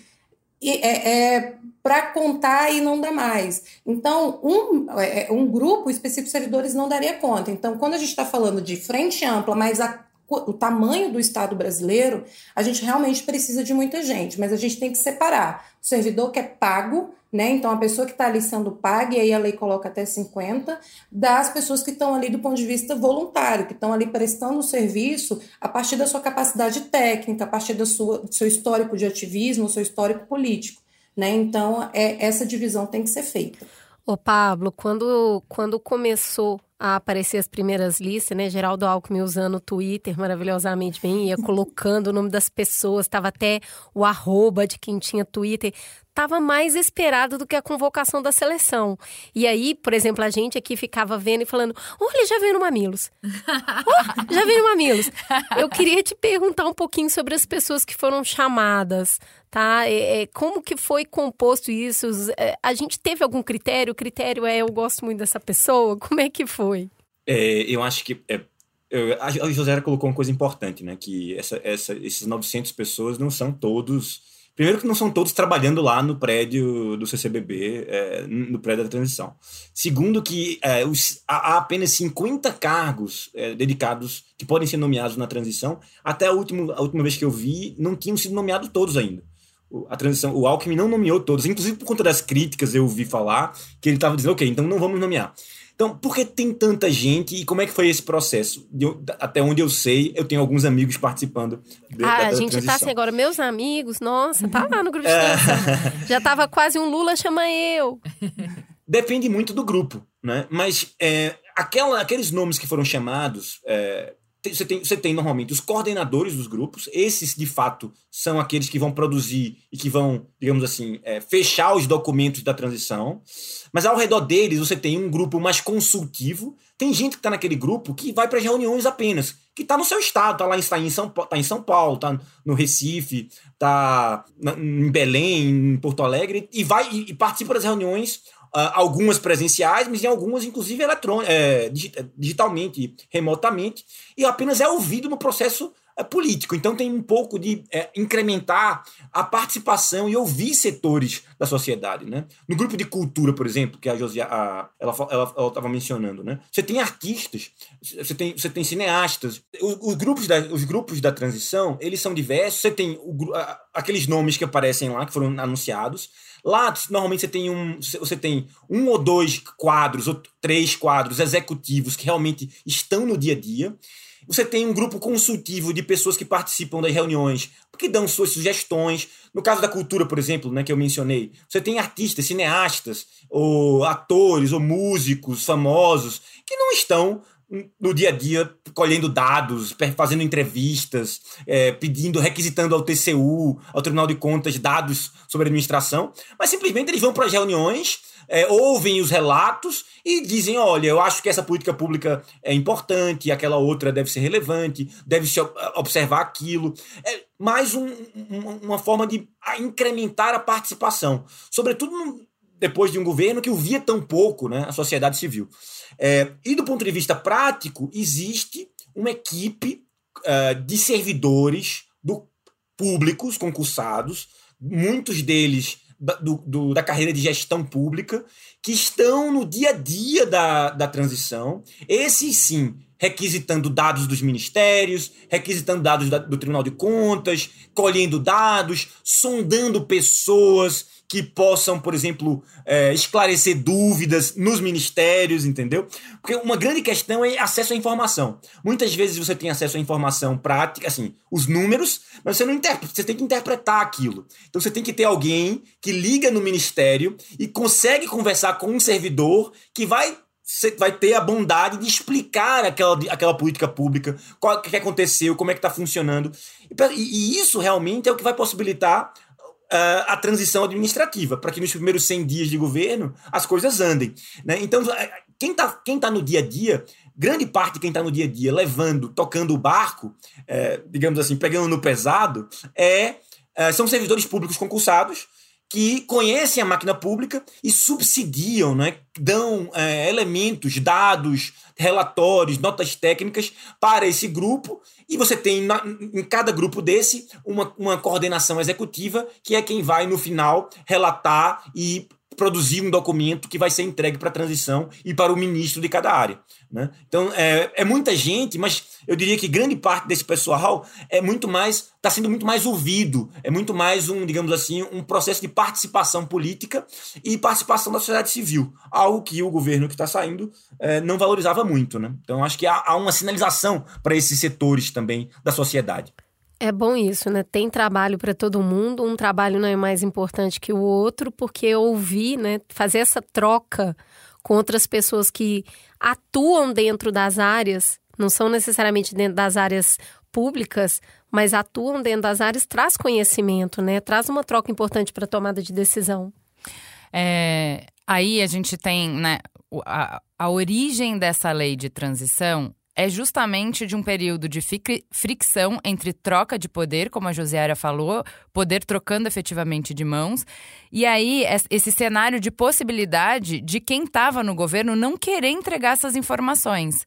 é, é para contar e não dá mais. Então, um, é, um grupo específico de servidores não daria conta. Então, quando a gente está falando de frente ampla, mas a o tamanho do Estado brasileiro, a gente realmente precisa de muita gente, mas a gente tem que separar o servidor que é pago, né? Então, a pessoa que está ali sendo paga, e aí a lei coloca até 50, das pessoas que estão ali do ponto de vista voluntário, que estão ali prestando o serviço a partir da sua capacidade técnica, a partir do seu histórico de ativismo, seu histórico político, né? Então, é, essa divisão tem que ser feita. Ô Pablo, quando, quando começou a aparecer as primeiras listas, né? Geraldo Alckmin usando o Twitter maravilhosamente bem, ia colocando o nome das pessoas, estava até o arroba de quem tinha Twitter estava mais esperado do que a convocação da seleção. E aí, por exemplo, a gente aqui ficava vendo e falando: olha, já veio no Mamilos. Oh, já veio no Mamilos. Eu queria te perguntar um pouquinho sobre as pessoas que foram chamadas, tá? É, é, como que foi composto isso? É, a gente teve algum critério? O critério é eu gosto muito dessa pessoa? Como é que foi? É, eu acho que é, eu, a José colocou uma coisa importante, né? Que essa, essa, esses 900 pessoas não são todos. Primeiro, que não são todos trabalhando lá no prédio do CCBB, é, no prédio da transição. Segundo, que é, os, há apenas 50 cargos é, dedicados que podem ser nomeados na transição. Até a última, a última vez que eu vi, não tinham sido nomeados todos ainda. A transição, o Alckmin não nomeou todos, inclusive por conta das críticas eu ouvi falar que ele estava dizendo, ok, então não vamos nomear. Então, por que tem tanta gente e como é que foi esse processo? Eu, até onde eu sei, eu tenho alguns amigos participando. De, ah, da, a gente transição. tá assim agora, meus amigos, nossa, tá lá no grupo de transição. Já tava quase um Lula chama eu. Depende muito do grupo, né? Mas é, aquela, aqueles nomes que foram chamados, é, você tem, você tem normalmente os coordenadores dos grupos, esses de fato são aqueles que vão produzir e que vão, digamos assim, é, fechar os documentos da transição. Mas ao redor deles você tem um grupo mais consultivo. Tem gente que está naquele grupo que vai para as reuniões apenas, que está no seu estado, está lá em, tá em, São, tá em São Paulo, está no Recife, está em Belém, em Porto Alegre, e vai e, e participa das reuniões algumas presenciais, mas em algumas, inclusive, é, digitalmente, remotamente, e apenas é ouvido no processo é, político. Então tem um pouco de é, incrementar a participação e ouvir setores da sociedade. Né? No grupo de cultura, por exemplo, que a Josia a, ela estava mencionando, né? você tem artistas, você tem, você tem cineastas. Os, os, grupos da, os grupos da transição, eles são diversos. Você tem o, aqueles nomes que aparecem lá, que foram anunciados. Lá, normalmente você tem um, você tem um ou dois quadros, ou três quadros executivos que realmente estão no dia a dia. Você tem um grupo consultivo de pessoas que participam das reuniões, que dão suas sugestões. No caso da cultura, por exemplo, né, que eu mencionei, você tem artistas, cineastas, ou atores, ou músicos famosos que não estão no dia a dia colhendo dados, fazendo entrevistas, é, pedindo, requisitando ao TCU, ao Tribunal de Contas, dados sobre administração, mas simplesmente eles vão para as reuniões, é, ouvem os relatos e dizem: olha, eu acho que essa política pública é importante, aquela outra deve ser relevante, deve se observar aquilo. É mais um, um, uma forma de incrementar a participação, sobretudo depois de um governo que ouvia tão pouco né, a sociedade civil. É, e do ponto de vista prático, existe uma equipe uh, de servidores do, públicos concursados, muitos deles da, do, do, da carreira de gestão pública, que estão no dia a dia da, da transição. Esses sim requisitando dados dos ministérios, requisitando dados da, do Tribunal de Contas, colhendo dados, sondando pessoas que possam, por exemplo, é, esclarecer dúvidas nos ministérios, entendeu? Porque uma grande questão é acesso à informação. Muitas vezes você tem acesso à informação prática, assim, os números, mas você não interpreta, você tem que interpretar aquilo. Então você tem que ter alguém que liga no ministério e consegue conversar com um servidor que vai você vai ter a bondade de explicar aquela, aquela política pública, o que aconteceu, como é que está funcionando. E, e, isso realmente é o que vai possibilitar a transição administrativa, para que nos primeiros 100 dias de governo as coisas andem. Né? Então, quem está quem tá no dia a dia, grande parte de quem está no dia a dia levando, tocando o barco, é, digamos assim, pegando no pesado, é, é, são servidores públicos concursados que conhecem a máquina pública e subsidiam, né? dão é, elementos, dados, relatórios, notas técnicas para esse grupo, e você tem na, em cada grupo desse uma, uma coordenação executiva, que é quem vai, no final, relatar e produzir um documento que vai ser entregue para a transição e para o ministro de cada área. Né? Então, é, é muita gente, mas eu diria que grande parte desse pessoal é muito mais, está sendo muito mais ouvido, é muito mais um, digamos assim, um processo de participação política e participação da sociedade civil, algo que o governo que está saindo é, não valorizava muito. Né? Então, acho que há, há uma sinalização para esses setores também da sociedade. É bom isso, né? Tem trabalho para todo mundo, um trabalho não é mais importante que o outro, porque ouvir, né, fazer essa troca com outras pessoas que atuam dentro das áreas, não são necessariamente dentro das áreas públicas, mas atuam dentro das áreas, traz conhecimento, né? Traz uma troca importante para a tomada de decisão. É, aí a gente tem, né, a, a origem dessa lei de transição é justamente de um período de fricção entre troca de poder, como a Josiara falou, poder trocando efetivamente de mãos, e aí esse cenário de possibilidade de quem estava no governo não querer entregar essas informações.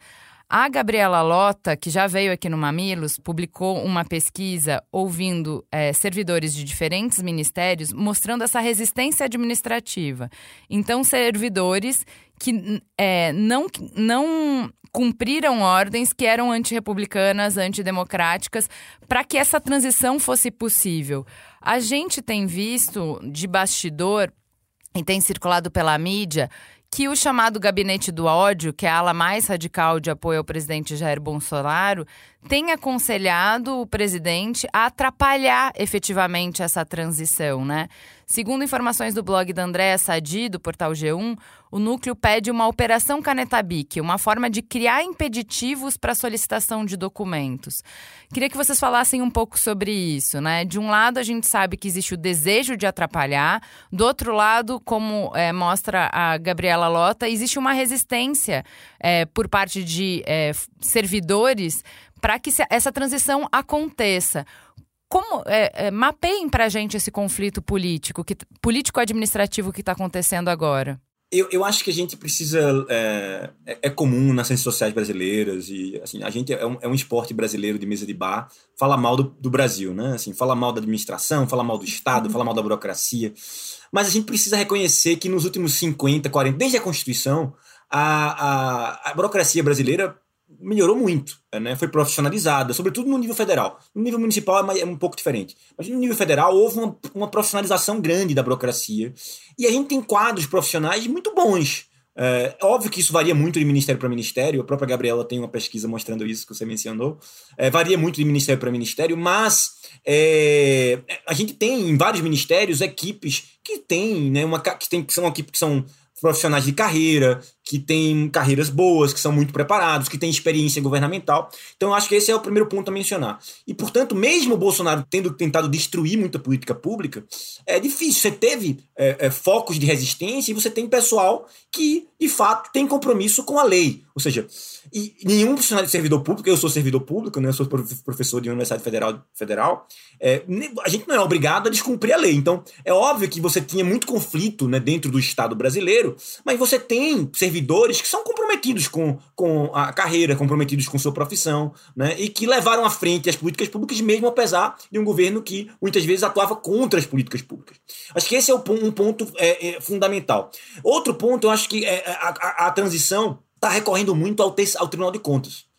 A Gabriela Lota, que já veio aqui no Mamilos, publicou uma pesquisa ouvindo é, servidores de diferentes ministérios mostrando essa resistência administrativa. Então, servidores que é, não, não cumpriram ordens que eram antirrepublicanas, antidemocráticas, para que essa transição fosse possível. A gente tem visto de bastidor e tem circulado pela mídia que o chamado gabinete do ódio, que é a ala mais radical de apoio ao presidente Jair Bolsonaro, tem aconselhado o presidente a atrapalhar efetivamente essa transição, né? Segundo informações do blog da Andréa Sadi, do portal G1, o núcleo pede uma operação caneta BIC, uma forma de criar impeditivos para solicitação de documentos. Queria que vocês falassem um pouco sobre isso, né? De um lado, a gente sabe que existe o desejo de atrapalhar, do outro lado, como é, mostra a Gabriela Lota, existe uma resistência é, por parte de é, servidores para que essa transição aconteça. Como é, é, mapeiem para a gente esse conflito político, que, político-administrativo que está acontecendo agora? Eu, eu acho que a gente precisa. É, é, é, comum nas ciências sociais brasileiras, e assim, a gente é um, é um esporte brasileiro de mesa de bar, fala mal do, do Brasil, né? Assim, fala mal da administração, fala mal do Estado, fala mal da burocracia. Mas a gente precisa reconhecer que nos últimos 50, 40, desde a Constituição, a, a, a burocracia brasileira melhorou muito, né? foi profissionalizada, sobretudo no nível federal. No nível municipal é, um pouco diferente. Mas no nível federal houve uma, uma profissionalização grande da burocracia. E a gente tem quadros profissionais muito bons. É óbvio que isso varia muito de ministério para ministério, a própria Gabriela tem uma pesquisa mostrando isso que você mencionou. É, varia muito de ministério para ministério, mas é, a gente tem em vários ministérios equipes que têm, né, uma, que, tem, que são equipes que são profissionais de carreira, que têm carreiras boas, que são muito preparados, que têm experiência governamental. Então, eu acho que esse é o primeiro ponto a mencionar. E, portanto, mesmo o Bolsonaro tendo tentado destruir muita política pública, é difícil. Você teve é, é, focos de resistência e você tem pessoal que, de fato, tem compromisso com a lei. Ou seja, e nenhum profissional de servidor público, eu sou servidor público, né, eu sou professor de Universidade Federal, federal é, a gente não é obrigado a descumprir a lei. Então, é óbvio que você tinha muito conflito né, dentro do Estado brasileiro, mas você tem servidores que são comprometidos com, com a carreira, comprometidos com sua profissão, né, e que levaram à frente as políticas públicas, mesmo apesar de um governo que muitas vezes atuava contra as políticas públicas. Acho que esse é um ponto é, é, fundamental. Outro ponto, eu acho que é a, a, a transição está recorrendo muito ao, ao Tribunal de Contas.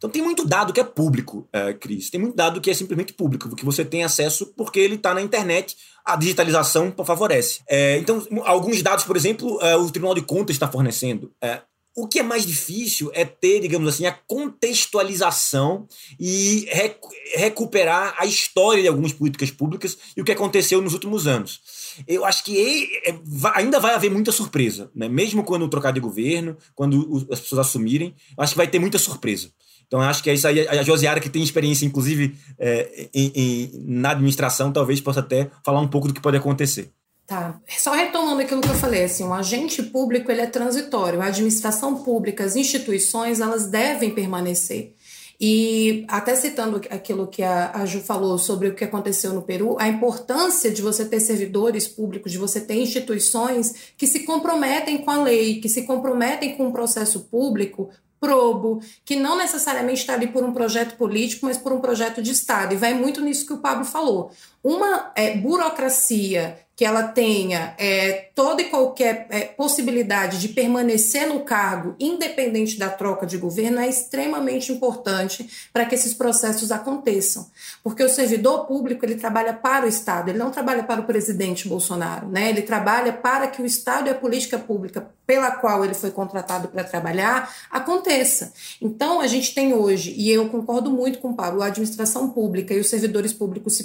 Então tem muito dado que é público, é, Cris. Tem muito dado que é simplesmente público, que você tem acesso porque ele está na internet. A digitalização favorece. É, então, alguns dados, por exemplo, é, o Tribunal de Contas está fornecendo. É, o que é mais difícil é ter, digamos assim, a contextualização e rec recuperar a história de algumas políticas públicas e o que aconteceu nos últimos anos. Eu acho que é, ainda vai haver muita surpresa, né? mesmo quando trocar de governo, quando as pessoas assumirem, acho que vai ter muita surpresa. Então, acho que é isso aí. A Josiara, que tem experiência, inclusive, é, em, em, na administração, talvez possa até falar um pouco do que pode acontecer. Tá. Só retomando aquilo que eu falei, assim, o agente público ele é transitório. A administração pública, as instituições, elas devem permanecer. E até citando aquilo que a, Ju falou sobre o que aconteceu no Peru, a importância de você ter servidores públicos, de você ter instituições que se comprometem com a lei, que se comprometem com o processo público probo, que não necessariamente está ali por um projeto político, mas por um projeto de Estado. E vai muito nisso que o Pablo falou. Uma é, burocracia que ela tenha é, toda e qualquer é, possibilidade de permanecer no cargo, independente da troca de governo, é extremamente importante para que esses processos aconteçam. Porque o servidor público ele trabalha para o Estado, ele não trabalha para o presidente Bolsonaro, né? ele trabalha para que o Estado e a política pública pela qual ele foi contratado para trabalhar aconteça. Então, a gente tem hoje, e eu concordo muito com o Pablo, a administração pública e os servidores públicos se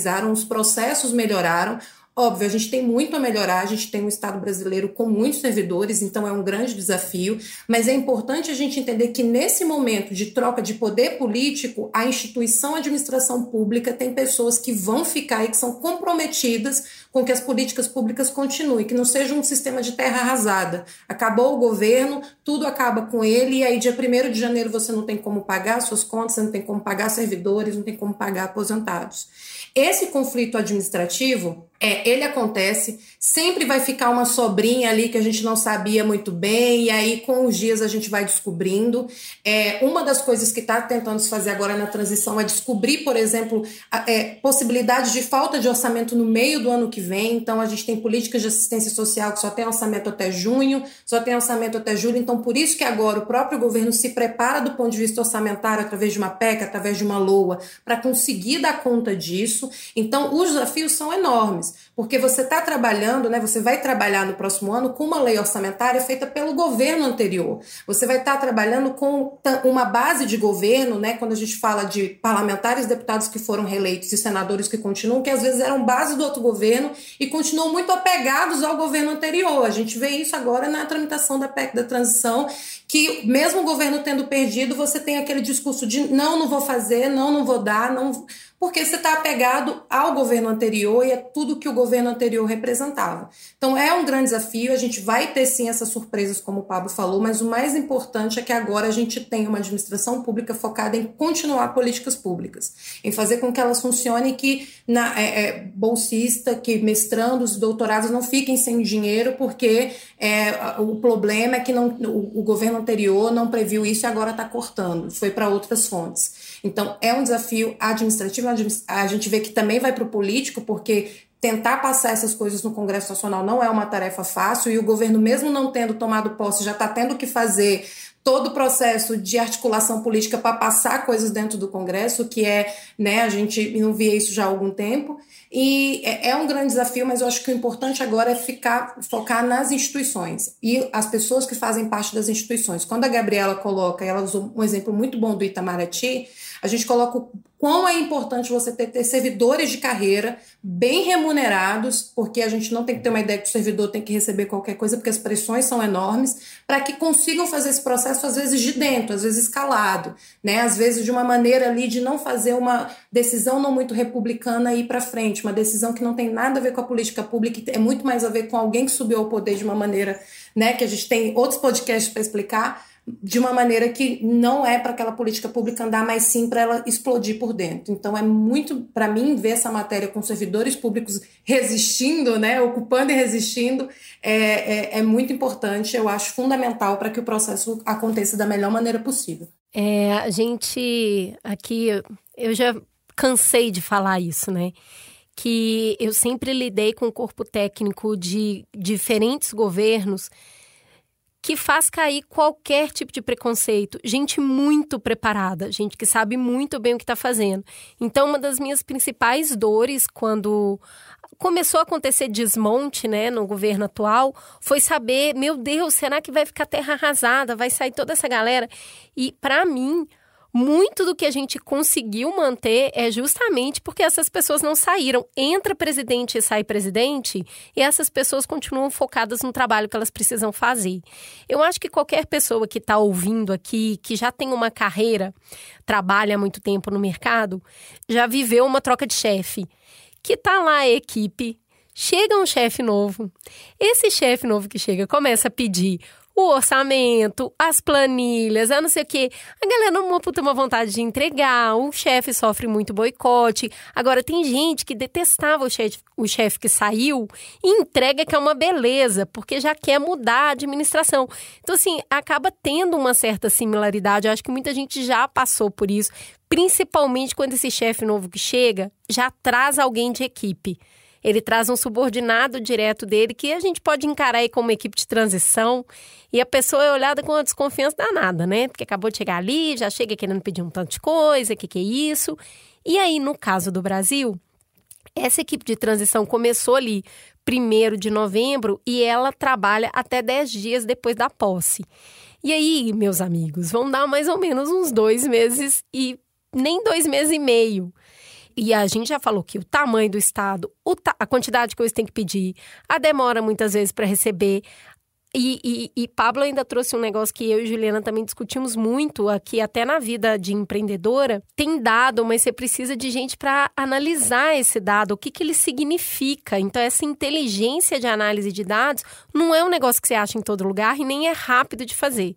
profissionalizaram, os processos melhoraram, Óbvio, a gente tem muito a melhorar, a gente tem um Estado brasileiro com muitos servidores, então é um grande desafio, mas é importante a gente entender que nesse momento de troca de poder político, a instituição a administração pública tem pessoas que vão ficar e que são comprometidas com que as políticas públicas continuem, que não seja um sistema de terra arrasada. Acabou o governo, tudo acaba com ele, e aí dia 1 de janeiro você não tem como pagar suas contas, você não tem como pagar servidores, não tem como pagar aposentados. Esse conflito administrativo, é, ele acontece, sempre vai ficar uma sobrinha ali que a gente não sabia muito bem, e aí com os dias a gente vai descobrindo. É, uma das coisas que está tentando se fazer agora na transição é descobrir, por exemplo, a, é, possibilidades de falta de orçamento no meio do ano que vem. Então a gente tem políticas de assistência social que só tem orçamento até junho, só tem orçamento até julho. Então por isso que agora o próprio governo se prepara do ponto de vista orçamentário através de uma PEC, através de uma LOA, para conseguir dar conta disso. Então os desafios são enormes porque você está trabalhando, né? Você vai trabalhar no próximo ano com uma lei orçamentária feita pelo governo anterior. Você vai estar tá trabalhando com uma base de governo, né? Quando a gente fala de parlamentares, deputados que foram reeleitos e senadores que continuam, que às vezes eram base do outro governo e continuam muito apegados ao governo anterior. A gente vê isso agora na tramitação da PEC da transição, que mesmo o governo tendo perdido, você tem aquele discurso de não, não vou fazer, não, não vou dar, não porque você está apegado ao governo anterior e é tudo que o governo anterior representava. Então é um grande desafio, a gente vai ter sim essas surpresas, como o Pablo falou, mas o mais importante é que agora a gente tenha uma administração pública focada em continuar políticas públicas, em fazer com que elas funcionem que na, é, é, bolsista, que mestrandos, doutorados não fiquem sem dinheiro, porque é, o problema é que não, o, o governo anterior não previu isso e agora está cortando, foi para outras fontes. Então, é um desafio administrativo, a gente vê que também vai para o político, porque tentar passar essas coisas no Congresso Nacional não é uma tarefa fácil, e o governo, mesmo não tendo tomado posse, já está tendo que fazer todo o processo de articulação política para passar coisas dentro do Congresso, que é, né, a gente não via isso já há algum tempo. E é, é um grande desafio, mas eu acho que o importante agora é ficar, focar nas instituições e as pessoas que fazem parte das instituições. Quando a Gabriela coloca, ela usou um exemplo muito bom do Itamaraty, a gente coloca o quão é importante você ter, ter, servidores de carreira bem remunerados, porque a gente não tem que ter uma ideia que o servidor tem que receber qualquer coisa, porque as pressões são enormes, para que consigam fazer esse processo, às vezes de dentro, às vezes escalado, né? às vezes de uma maneira ali de não fazer uma decisão não muito republicana ir para frente, uma decisão que não tem nada a ver com a política pública, é muito mais a ver com alguém que subiu ao poder de uma maneira né, que a gente tem outros podcasts para explicar, de uma maneira que não é para aquela política pública andar, mas sim para ela explodir por dentro. Então é muito, para mim, ver essa matéria com servidores públicos resistindo, né, ocupando e resistindo, é, é, é muito importante, eu acho fundamental para que o processo aconteça da melhor maneira possível. É, a gente aqui, eu já cansei de falar isso, né? Que eu sempre lidei com o corpo técnico de diferentes governos que faz cair qualquer tipo de preconceito. Gente muito preparada, gente que sabe muito bem o que está fazendo. Então, uma das minhas principais dores quando começou a acontecer desmonte, né, no governo atual, foi saber, meu Deus, será que vai ficar terra arrasada? Vai sair toda essa galera? E para mim, muito do que a gente conseguiu manter é justamente porque essas pessoas não saíram. Entra presidente e sai presidente, e essas pessoas continuam focadas no trabalho que elas precisam fazer. Eu acho que qualquer pessoa que está ouvindo aqui, que já tem uma carreira, trabalha há muito tempo no mercado, já viveu uma troca de chefe. Que tá lá a equipe, chega um chefe novo. Esse chefe novo que chega começa a pedir o orçamento, as planilhas, a não sei o quê. A galera não puta uma vontade de entregar, o chefe sofre muito boicote. Agora, tem gente que detestava o chefe o chefe que saiu e entrega que é uma beleza, porque já quer mudar a administração. Então, assim, acaba tendo uma certa similaridade. Eu acho que muita gente já passou por isso, principalmente quando esse chefe novo que chega já traz alguém de equipe. Ele traz um subordinado direto dele que a gente pode encarar aí como uma equipe de transição e a pessoa é olhada com uma desconfiança danada, né? Porque acabou de chegar ali, já chega querendo pedir um tanto de coisa, o que, que é isso? E aí, no caso do Brasil, essa equipe de transição começou ali primeiro de novembro e ela trabalha até 10 dias depois da posse. E aí, meus amigos, vão dar mais ou menos uns dois meses e nem dois meses e meio e a gente já falou que o tamanho do Estado, ta a quantidade de coisas que tem que pedir, a demora muitas vezes para receber, E, e, e, Pablo ainda trouxe um negócio que eu e Juliana também discutimos muito aqui, até na vida de empreendedora. Tem dado, mas você precisa de gente para analisar esse dado, o que, que ele significa. Então, essa inteligência de análise de dados não é um negócio que você acha em todo lugar e nem é rápido de fazer.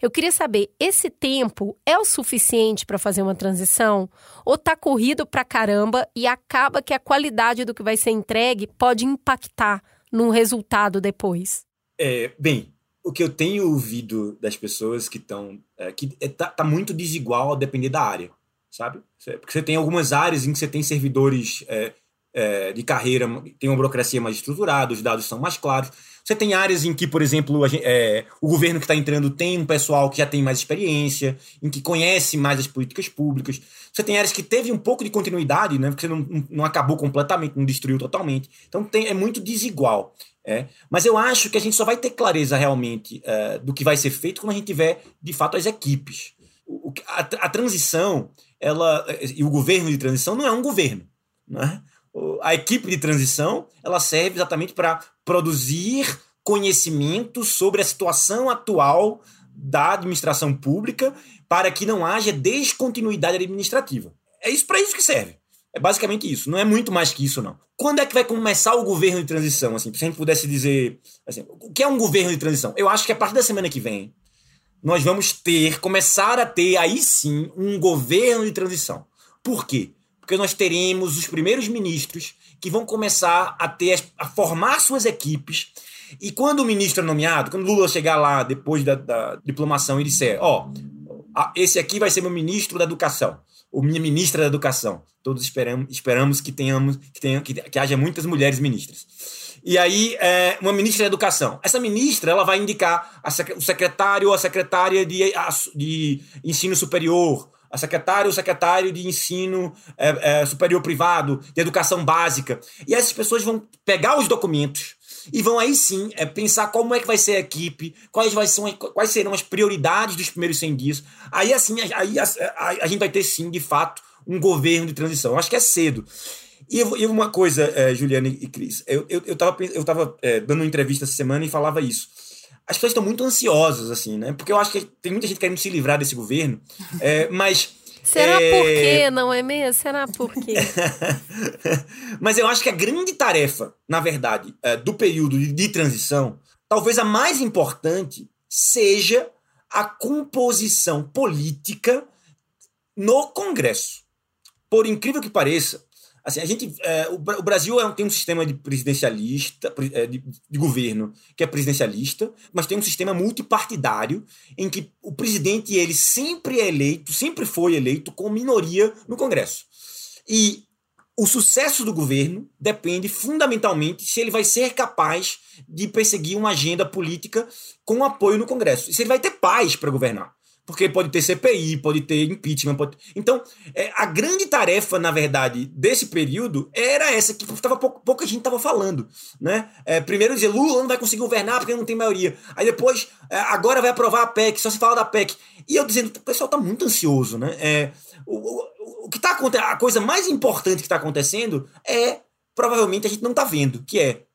Eu queria saber, esse tempo é o suficiente para fazer uma transição? Ou tá corrido para caramba e acaba que a qualidade do que vai ser entregue pode impactar no resultado depois? É, bem, o que eu tenho ouvido das pessoas que estão. É, que é, tá, tá, muito desigual a depender da área, sabe? Porque você tem algumas áreas em que você tem servidores é, é, de carreira, tem uma burocracia mais estruturada, os dados são mais claros. Você tem áreas em que, por exemplo, gente, é, o governo que está entrando tem um pessoal que já tem mais experiência, em que conhece mais as políticas públicas. Você tem áreas que teve um pouco de continuidade, né? Porque você não, não acabou completamente, não destruiu totalmente. Então tem, é muito desigual. É. Mas eu acho que a gente só vai ter clareza realmente uh, do que vai ser feito quando a gente tiver, de fato, as equipes. O, a, a, transição, ela e o governo de transição não é um governo. Né? A equipe de transição ela serve exatamente para produzir conhecimento sobre a situação atual da administração pública para que não haja descontinuidade administrativa. É isso para isso que serve. É basicamente isso. Não é muito mais que isso, não. Quando é que vai começar o governo de transição? Assim, se a gente pudesse dizer. Assim, o que é um governo de transição? Eu acho que a partir da semana que vem, nós vamos ter, começar a ter, aí sim, um governo de transição. Por quê? Porque nós teremos os primeiros ministros que vão começar a ter a formar suas equipes. E quando o ministro é nomeado, quando Lula chegar lá depois da, da diplomação e disser: Ó, oh, esse aqui vai ser meu ministro da educação ou minha ministra da Educação. Todos esperamos, esperamos que tenhamos que, tenha, que, que haja muitas mulheres ministras. E aí, é, uma ministra da Educação. Essa ministra ela vai indicar a, o secretário ou a secretária de, de ensino superior, a secretária ou secretário de ensino é, é, superior privado, de educação básica. E essas pessoas vão pegar os documentos e vão aí sim é, pensar como é que vai ser a equipe, quais, vai ser, quais serão as prioridades dos primeiros 100 dias. Aí assim, aí a, a, a gente vai ter sim, de fato, um governo de transição. Eu acho que é cedo. E, e uma coisa, é, Juliana e Cris, eu, eu, eu tava, eu tava é, dando uma entrevista essa semana e falava isso. As pessoas estão muito ansiosas, assim, né? Porque eu acho que tem muita gente querendo se livrar desse governo, é, mas Será é... por quê, não é mesmo? Será por quê? Mas eu acho que a grande tarefa, na verdade, é, do período de transição, talvez a mais importante, seja a composição política no Congresso. Por incrível que pareça, Assim, a gente, é, o, Brasil é, tem um sistema de presidencialista, é, de, de, governo que é presidencialista, mas tem um sistema multipartidário em que o presidente ele sempre é eleito, sempre foi eleito com minoria no Congresso. E o sucesso do governo depende fundamentalmente se ele vai ser capaz de perseguir uma agenda política com apoio no Congresso. E se ele vai ter paz para governar porque pode ter CPI, pode ter impeachment. Pode... Então, é, a grande tarefa, na verdade, desse período era essa que tava, pouco, pouca gente estava falando. Né? É, primeiro dizer, Lula não vai conseguir governar porque não tem maioria. Aí depois, é, agora vai aprovar a PEC, só se fala da PEC. E eu dizendo, o pessoal está muito ansioso. Né? É, o, o, o que está acontecendo, a coisa mais importante que está acontecendo é, provavelmente, a gente não está vendo, que é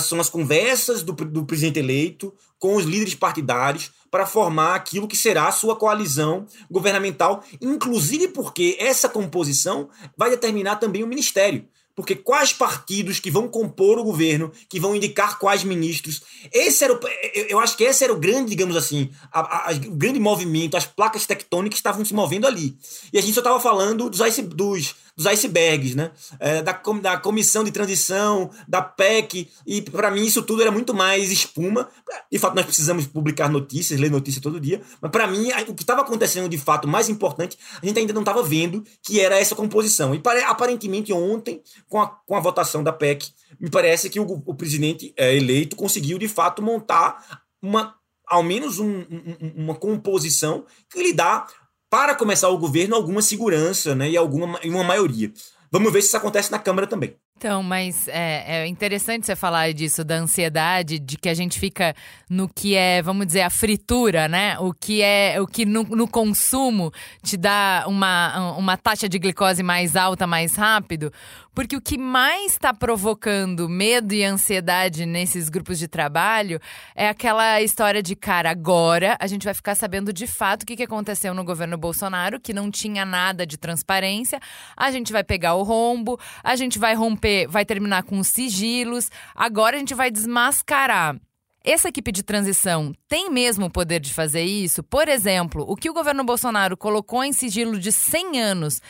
são as conversas do, do presidente eleito com os líderes partidários para formar aquilo que será a sua coalizão governamental, inclusive porque essa composição vai determinar também o ministério. Porque quais partidos que vão compor o governo, que vão indicar quais ministros. Esse era o, eu acho que esse era o grande, digamos assim, a, a, o grande movimento, as placas tectônicas estavam se movendo ali. E a gente só estava falando dos, dos, dos icebergs, né? É, da, da comissão de transição, da PEC, e para mim isso tudo era muito mais espuma. De fato, nós precisamos publicar notícias, ler notícias todo dia, mas para mim o que estava acontecendo de fato mais importante, a gente ainda não estava vendo, que era essa composição. E aparentemente ontem, com a, com a votação da PEC, me parece que o, o presidente é, eleito conseguiu de fato montar uma ao menos um, um, uma composição que lhe dá para começar o governo, alguma segurança né, e alguma uma maioria. Vamos ver se isso acontece na Câmara também. Então, mas é, é, interessante você falar disso, da ansiedade, de que a gente fica no que é, vamos dizer, a fritura, né? O que é, o que no, no consumo te dá uma, uma taxa de glicose mais alta mais rápido, porque o que mais está provocando medo e ansiedade nesses grupos de trabalho é aquela história de, cara, agora a gente vai ficar sabendo de fato o que aconteceu no governo Bolsonaro, que não tinha nada de transparência, a gente vai pegar o rombo, a gente vai romper, vai terminar com os sigilos, agora a gente vai desmascarar essa equipe de transição tem mesmo o poder de fazer isso? Por exemplo, o que o governo Bolsonaro colocou em sigilo de 100 anos.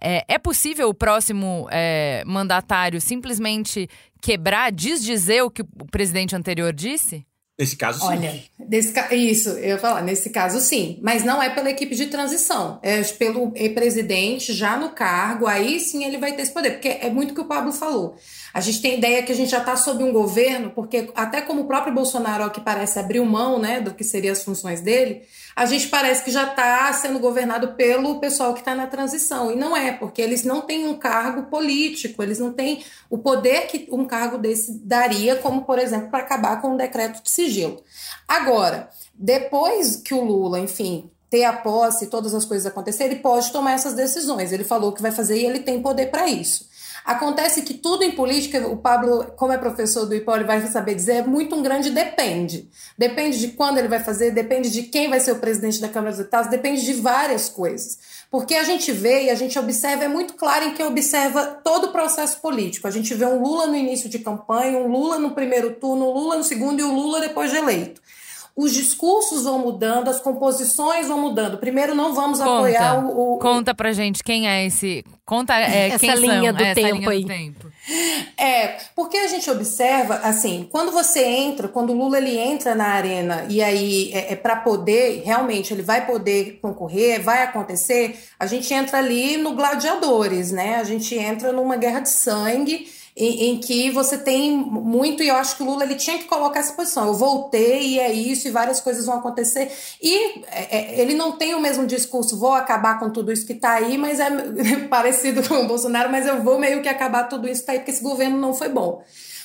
É, é possível o próximo é, mandatário simplesmente quebrar, desdizer o que o presidente anterior disse? Nesse caso, sim. Olha, desse, isso, eu ia falar, nesse caso, sim. Mas não é pela equipe de transição. É pelo presidente já no cargo, aí sim ele vai ter esse poder. Porque é muito o que o Pablo falou. A gente tem ideia que a gente já está sob um governo, porque até como o próprio Bolsonaro, que parece, abriu mão né, do que seriam as funções dele, a gente parece que já está sendo governado pelo pessoal que está na transição. E não é, porque eles não têm um cargo político, eles não têm o poder que um cargo desse daria, como, por exemplo, para acabar com um decreto de sigilo. Agora, depois que o Lula, enfim, ter a posse e todas as coisas acontecerem, ele pode tomar essas decisões. Ele falou que vai fazer e ele tem poder para isso. Acontece que tudo em política, o Pablo, como é professor do IPOL, vai saber dizer, é muito um grande depende. Depende de quando ele vai fazer, depende de quem vai ser o presidente da Câmara dos Deputados, depende de várias coisas. Porque a gente vê e a gente observa, é muito claro em que observa todo o processo político. A gente vê um Lula no início de campanha, um Lula no primeiro turno, um Lula no segundo e o um Lula depois de eleito os discursos vão mudando, as composições vão mudando. Primeiro, não vamos conta, apoiar o, o, Conta pra gente quem é esse. Conta é, essa quem linha são, do é, tempo linha aí. Do tempo. É, porque a gente observa, assim, quando você entra, quando o Lula ele entra na arena e aí é, é para poder, realmente, ele vai poder concorrer, vai acontecer, a gente entra ali no gladiadores, né? A gente entra numa guerra de sangue em, em, que você tem muito, e eu acho que o Lula ele tinha que colocar essa posição. Eu voltei e é isso, e várias coisas vão acontecer. E é, é ele não tem o mesmo discurso, vou acabar com tudo isso que está aí, mas é parecido com o Bolsonaro, mas eu vou meio que acabar tudo isso que está aí, porque esse governo não foi bom.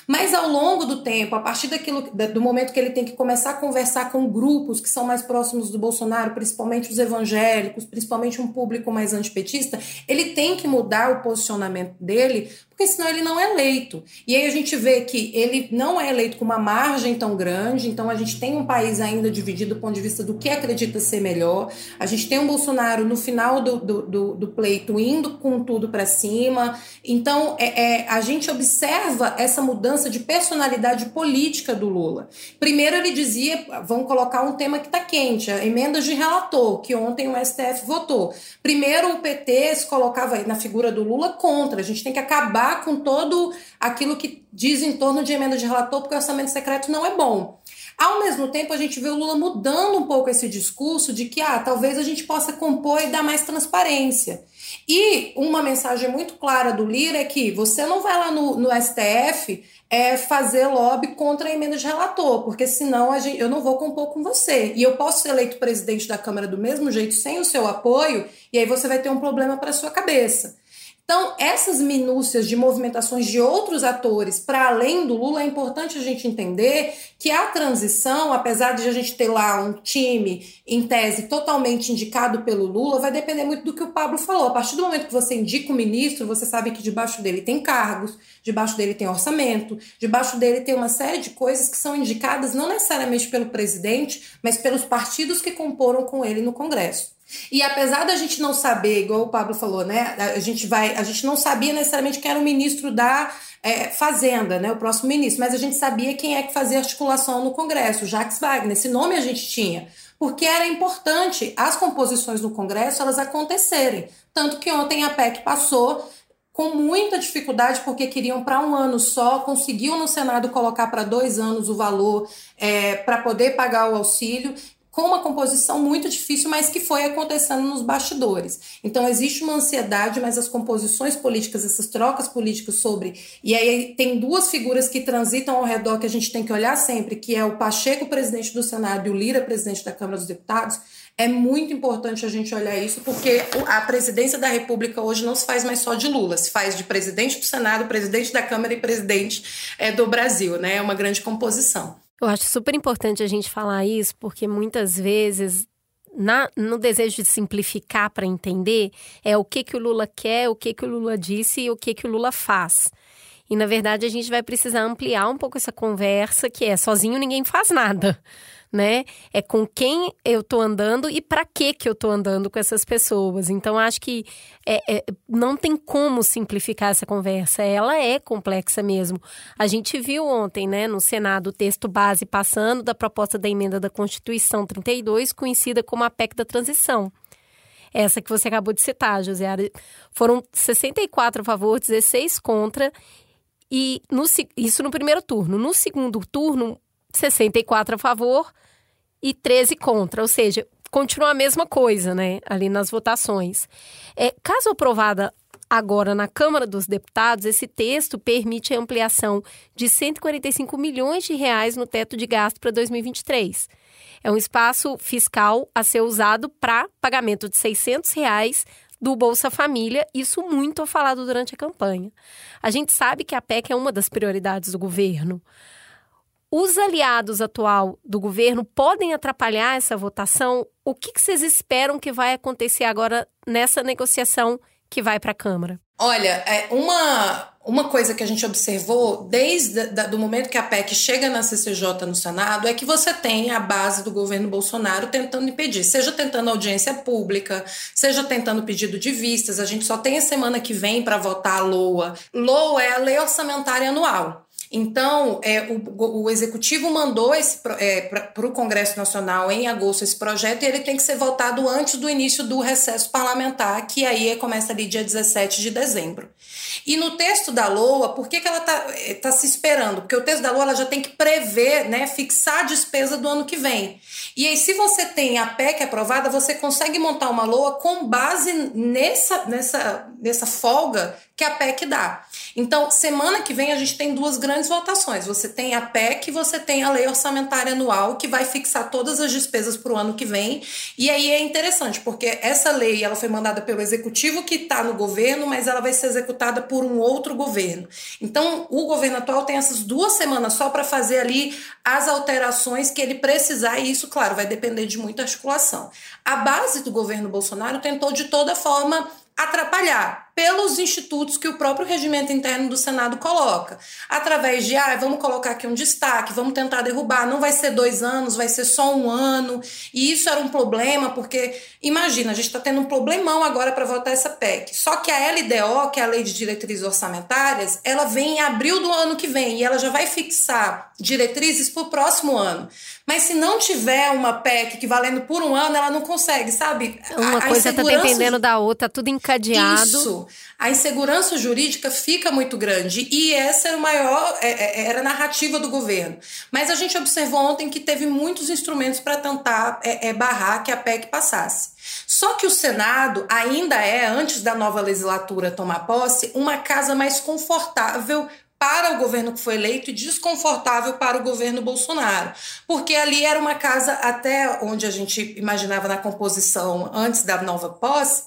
Mas ao longo do tempo, a partir daquilo, do momento que ele tem que começar a conversar com grupos que são mais próximos do Bolsonaro, principalmente os evangélicos, principalmente um público mais antipetista, ele tem que mudar o posicionamento dele, porque senão ele não é eleito. E aí a gente vê que ele não é eleito com uma margem tão grande, então a gente tem um país ainda dividido do ponto de vista do que acredita ser melhor. A gente tem um Bolsonaro no final do, do, do, do pleito indo com tudo para cima. Então é, é, a gente observa essa mudança de personalidade política do Lula. Primeiro ele dizia, vamos colocar um tema que está quente, a emenda de relator, que ontem o STF votou. Primeiro o PT se colocava na figura do Lula contra, a gente tem que acabar com todo aquilo que diz em torno de emenda de relator, porque o orçamento secreto não é bom. Ao mesmo tempo, a gente vê o Lula mudando um pouco esse discurso de que ah, talvez a gente possa compor e dar mais transparência. E uma mensagem muito clara do Lira é que você não vai lá no, no STF é, fazer lobby contra a emenda de relator, porque senão a gente, eu não vou compor com você. E eu posso ser eleito presidente da Câmara do mesmo jeito, sem o seu apoio, e aí você vai ter um problema para sua cabeça. Então, essas minúcias de movimentações de outros atores para além do Lula, é importante a gente entender que a transição, apesar de a gente ter lá um time, em tese, totalmente indicado pelo Lula, vai depender muito do que o Pablo falou. A partir do momento que você indica o ministro, você sabe que debaixo dele tem cargos, debaixo dele tem orçamento, debaixo dele tem uma série de coisas que são indicadas não necessariamente pelo presidente, mas pelos partidos que comporam com ele no Congresso. E apesar da gente não saber, igual o Pablo falou, né? A gente vai, a gente não sabia necessariamente quem era o ministro da é, Fazenda, né? O próximo ministro, mas a gente sabia quem é que fazia articulação no Congresso, Jacques Wagner. Esse nome a gente tinha, porque era importante as composições no Congresso elas acontecerem. Tanto que ontem a PEC passou com muita dificuldade, porque queriam para um ano só, conseguiu no Senado colocar para dois anos o valor é, para poder pagar o auxílio, com uma composição muito difícil, mas que foi acontecendo nos bastidores. Então existe uma ansiedade, mas as composições políticas, essas trocas políticas sobre. E aí tem duas figuras que transitam ao redor que a gente tem que olhar sempre, que é o Pacheco, presidente do Senado, e o Lira, presidente da Câmara dos Deputados. É muito importante a gente olhar isso, porque a presidência da República hoje não se faz mais só de Lula, se faz de presidente do Senado, presidente da Câmara e presidente é, do Brasil, né? É uma grande composição. Eu acho super importante a gente falar isso, porque muitas vezes na, no desejo de simplificar para entender, é o que, que o Lula quer, o que, que o Lula disse e o que, que o Lula faz. E, na verdade, a gente vai precisar ampliar um pouco essa conversa, que é sozinho ninguém faz nada né? É com quem eu tô andando e para que que eu tô andando com essas pessoas. Então acho que é, é, não tem como simplificar essa conversa. Ela é complexa mesmo. A gente viu ontem, né, no Senado, o texto base passando da proposta da emenda da Constituição 32, conhecida como a PEC da transição essa que você acabou de citar, José. Foram 64 a favor, 16 contra. E no, isso no primeiro turno. No segundo turno, 64 a favor e 13 contra, ou seja, continua a mesma coisa, né, ali nas votações. É, caso aprovada agora na Câmara dos Deputados, esse texto permite a ampliação de 145 milhões de reais no teto de gasto para 2023. É um espaço fiscal a ser usado para pagamento de 600 reais do Bolsa Família, isso muito falado durante a campanha. A gente sabe que a PEC é uma das prioridades do governo. Os aliados atual do governo podem atrapalhar essa votação? O que, que vocês esperam que vai acontecer agora nessa negociação que vai para a Câmara? Olha, é uma, uma coisa que a gente observou desde o momento que a PEC chega na CCJ no Senado é que você tem a base do governo Bolsonaro tentando impedir, seja tentando audiência pública, seja tentando pedido de vistas. A gente só tem a semana que vem para votar a LOA. LOA é a Lei Orçamentária Anual. Então, é, o, o executivo mandou é, para o Congresso Nacional em agosto esse projeto e ele tem que ser votado antes do início do recesso parlamentar, que aí começa ali dia 17 de dezembro. E no texto da LOA, por que, que ela está é, tá se esperando? Porque o texto da LOA já tem que prever, né, fixar a despesa do ano que vem. E aí, se você tem a PEC aprovada, você consegue montar uma LOA com base nessa, nessa, nessa folga que a PEC dá. Então, semana que vem a gente tem duas grandes votações. Você tem a PEC você tem a Lei Orçamentária Anual, que vai fixar todas as despesas para o ano que vem. E aí é interessante, porque essa lei ela foi mandada pelo executivo que está no governo, mas ela vai ser executada por um outro governo. Então, o governo atual tem essas duas semanas só para fazer ali as alterações que ele precisar, e isso, claro, vai depender de muita articulação. A base do governo Bolsonaro tentou de toda forma atrapalhar pelos institutos que o próprio regimento interno do Senado coloca. Através de, ah, vamos colocar aqui um destaque, vamos tentar derrubar, não vai ser dois anos, vai ser só um ano. E isso era um problema, porque, imagina, a gente está tendo um problemão agora para votar essa PEC. Só que a LDO, que é a Lei de Diretrizes Orçamentárias, ela vem em abril do ano que vem e ela já vai fixar diretrizes para o próximo ano. Mas se não tiver uma PEC que valendo por um ano, ela não consegue, sabe? Uma a, coisa está dependendo da outra, tudo encadeado. Isso. A insegurança jurídica fica muito grande. E essa era maior, é, é, era a narrativa do governo. Mas a gente observou ontem que teve muitos instrumentos para tentar é, é, barrar que a PEC passasse. Só que o Senado ainda é, antes da nova legislatura tomar posse, uma casa mais confortável para o governo que foi eleito e desconfortável para o governo Bolsonaro. Porque ali era uma casa, até onde a gente imaginava na composição antes da nova posse,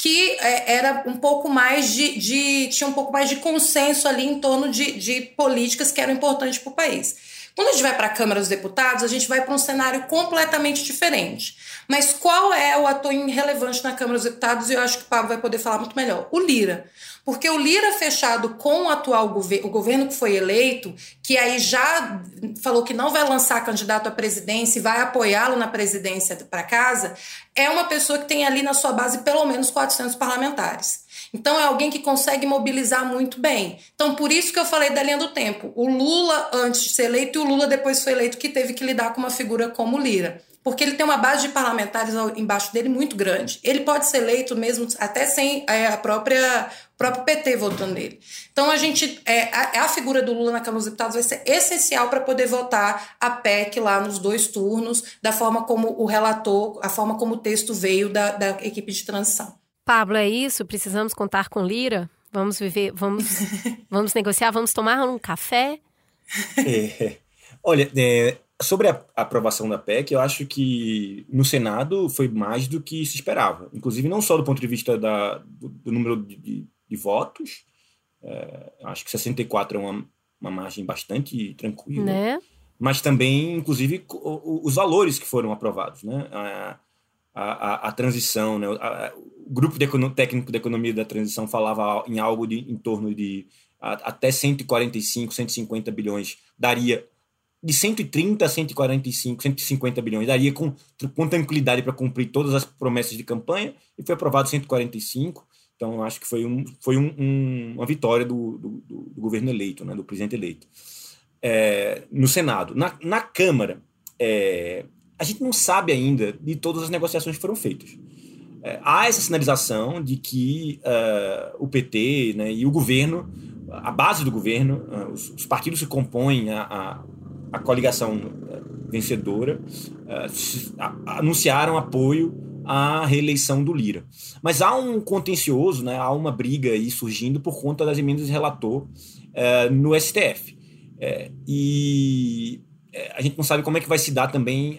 que é, era um pouco mais de, de, tinha um pouco mais de consenso ali em torno de, de políticas que eram importantes para o país. Quando a gente vai para a Câmara dos Deputados, a gente vai para um cenário completamente diferente. Mas qual é o ator irrelevante na Câmara dos Deputados? E eu acho que o Pablo vai poder falar muito melhor. O Lira. Porque o Lira fechado com o atual governo, o governo que foi eleito, que aí já falou que não vai lançar candidato à presidência e vai apoiá-lo na presidência para casa, é uma pessoa que tem ali na sua base pelo menos 400 parlamentares. Então é alguém que consegue mobilizar muito bem. Então por isso que eu falei da linha do tempo. O Lula antes de ser eleito e o Lula depois foi eleito que teve que lidar com uma figura como Lira porque ele tem uma base de parlamentares embaixo dele muito grande. Ele pode ser eleito mesmo até sem é, a própria o próprio PT votando nele. Então a gente é, a, a figura do Lula na Câmara dos Deputados vai ser essencial para poder votar a PEC lá nos dois turnos, da forma como o relator, a forma como o texto veio da, da equipe de transição. Pablo, é isso? Precisamos contar com Lira? Vamos viver, vamos, vamos negociar, vamos tomar um café? É, olha, é, Sobre a aprovação da PEC, eu acho que no Senado foi mais do que se esperava. Inclusive, não só do ponto de vista da, do, do número de, de, de votos, é, acho que 64 é uma, uma margem bastante tranquila, né? mas também, inclusive, os valores que foram aprovados. Né? A, a, a, a transição, né? A, o grupo de técnico de economia da transição falava em algo de, em torno de até 145, 150 bilhões, daria de 130 a 145, 150 bilhões, daria com, com tranquilidade para cumprir todas as promessas de campanha, e foi aprovado 145. Então, acho que foi, um, foi um, um, uma vitória do, do, do, governo eleito, né, do presidente eleito. É, no Senado. Na, na Câmara, é, a gente não sabe ainda de todas as negociações que foram feitas. É, há essa sinalização de que uh, o PT né, e o governo, a base do governo, uh, os, os, partidos que compõem a, a, a coligação uh, vencedora, anunciaram apoio à reeleição do Lira. Mas há um contencioso, né, há uma briga aí surgindo por conta das emendas de relator no STF. e é, a gente não sabe como é que vai se dar também,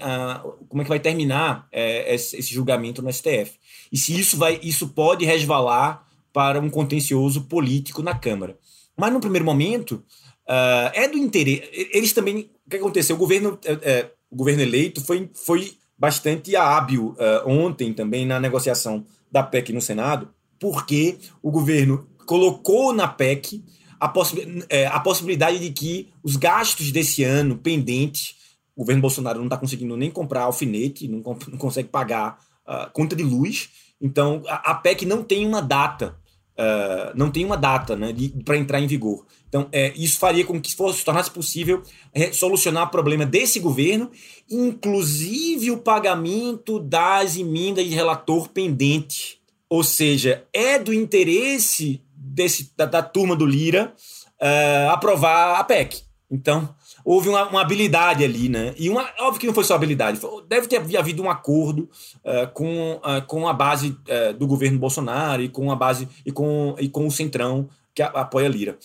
como é que vai terminar esse, julgamento no STF. E se isso, vai, isso pode resvalar para um contencioso político na Câmara. Mas, no primeiro momento, uh, é do interesse. Eles também. O que aconteceu? O governo, é, é, o governo eleito foi, foi bastante hábil uh, ontem também na negociação da PEC no Senado, porque o governo colocou na PEC a, possi é, a possibilidade de que os gastos desse ano pendentes, o governo Bolsonaro não está conseguindo nem comprar alfinete, não, não consegue pagar uh, conta de luz, então a, a PEC não tem uma data, uh, não tem uma data né, para entrar em vigor. Então, é, isso faria com que fosse, tornasse possível é, solucionar o problema desse governo, inclusive o pagamento das emendas de relator pendente. Ou seja, é do interesse desse, da, da turma do Lira uh, aprovar a PEC. Então, houve uma, uma, habilidade ali, né? E uma, óbvio que não foi só habilidade, foi, deve ter havido um acordo uh, com, uh, com a base do governo Bolsonaro e com a base e com, e com o Centrão que a, apoia Lira.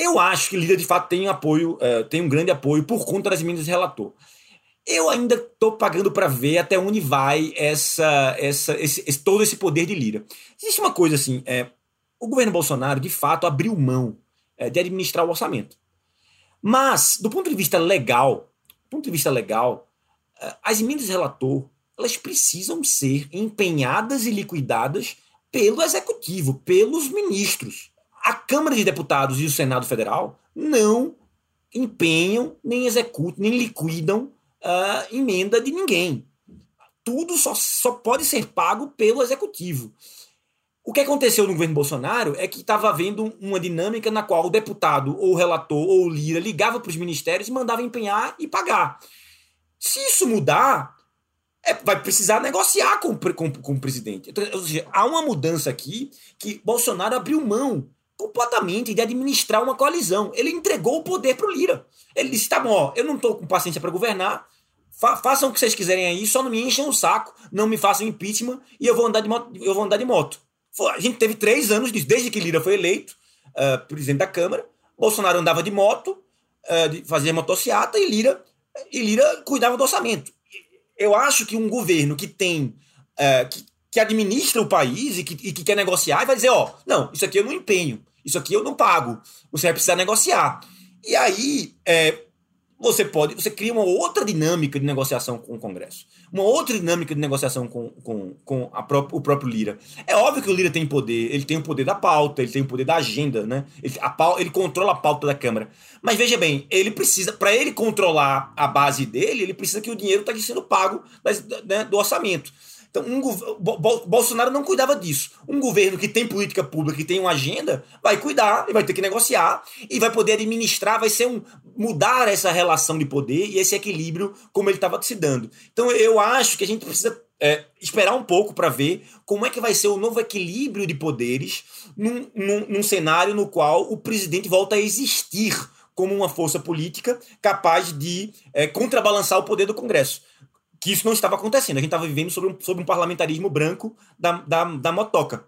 Eu acho que Lira de fato tem apoio, tem um grande apoio por conta das emendas de relator. Eu ainda estou pagando para ver até onde vai essa, essa, esse, esse, todo esse poder de Lira. Existe uma coisa assim, é, o governo Bolsonaro, de fato, abriu mão é, de administrar o orçamento. Mas, do ponto de vista legal, do ponto de vista legal, é, as emendas de relator elas precisam ser empenhadas e liquidadas pelo executivo, pelos ministros. A Câmara de Deputados e o Senado Federal não empenham, nem executam, nem liquidam a uh, emenda de ninguém. Tudo só, só pode ser pago pelo executivo. O que aconteceu no governo Bolsonaro é que estava havendo uma dinâmica na qual o deputado, ou o relator, ou o líder ligava para os ministérios e mandava empenhar e pagar. Se isso mudar, é, vai precisar negociar com, com, com o presidente. Então, ou seja, há uma mudança aqui que Bolsonaro abriu mão completamente de administrar uma coalizão. Ele entregou o poder para o Lira. Ele disse: tá bom, ó, eu não estou com paciência para governar, fa façam o que vocês quiserem aí, só não me enchem o saco, não me façam impeachment e eu vou andar de moto. Eu vou andar de moto. A gente teve três anos disso, desde que Lira foi eleito uh, presidente da Câmara. Bolsonaro andava de moto, uh, fazia motociata e Lira, e Lira cuidava do orçamento. Eu acho que um governo que tem. Uh, que, que, administra o país e que, e que quer negociar e vai dizer: ó, não, isso aqui eu não empenho, isso aqui eu não pago, você vai precisar negociar. E aí, é, você pode, você cria uma outra dinâmica de negociação com o Congresso, uma outra dinâmica de negociação com, com, com pró o próprio Lira. É óbvio que o Lira tem poder, ele tem o poder da pauta, ele tem o poder da agenda, né? Ele, a, ele controla a pauta da Câmara. Mas veja bem, ele precisa, para ele controlar a base dele, ele precisa que o dinheiro esteja sendo pago das, né, do orçamento. Então, um, Bolsonaro não cuidava disso. Um governo que tem política pública, que tem uma agenda, vai cuidar e vai ter que negociar e vai poder administrar, vai ser um mudar essa relação de poder e esse equilíbrio como ele estava se dando. Então, eu acho que a gente precisa é, esperar um pouco para ver como é que vai ser o novo equilíbrio de poderes num, num, num cenário no qual o presidente volta a existir como uma força política capaz de é, contrabalançar o poder do Congresso que isso não estava acontecendo. A gente estava vivendo sobre um, sobre um parlamentarismo branco da, da, da motoca.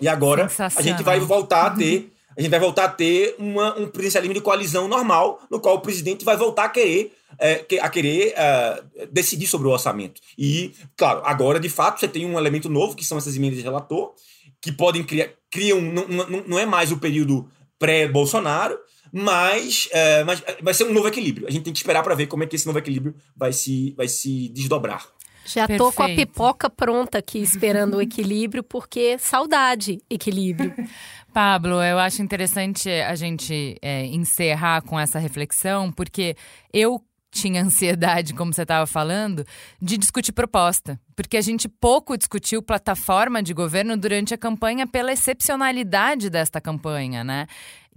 E agora a gente vai voltar a ter. A gente vai voltar a ter uma, um presidencialismo de coalizão normal, no qual o presidente vai voltar a querer, é, a querer é, decidir sobre o orçamento. E, claro, agora, de fato, você tem um elemento novo, que são essas emendas de relator, que podem criar. Criam, não, não, não é mais o período pré-Bolsonaro, mas, é, mas vai ser um novo equilíbrio. A gente tem que esperar para ver como é que esse novo equilíbrio vai se, vai se desdobrar. Já tô com a pipoca pronta aqui esperando o equilíbrio, porque saudade, equilíbrio. Pablo, eu acho interessante a gente é, encerrar com essa reflexão, porque eu tinha ansiedade, como você estava falando, de discutir proposta. Porque a gente pouco discutiu plataforma de governo durante a campanha pela excepcionalidade desta campanha, né?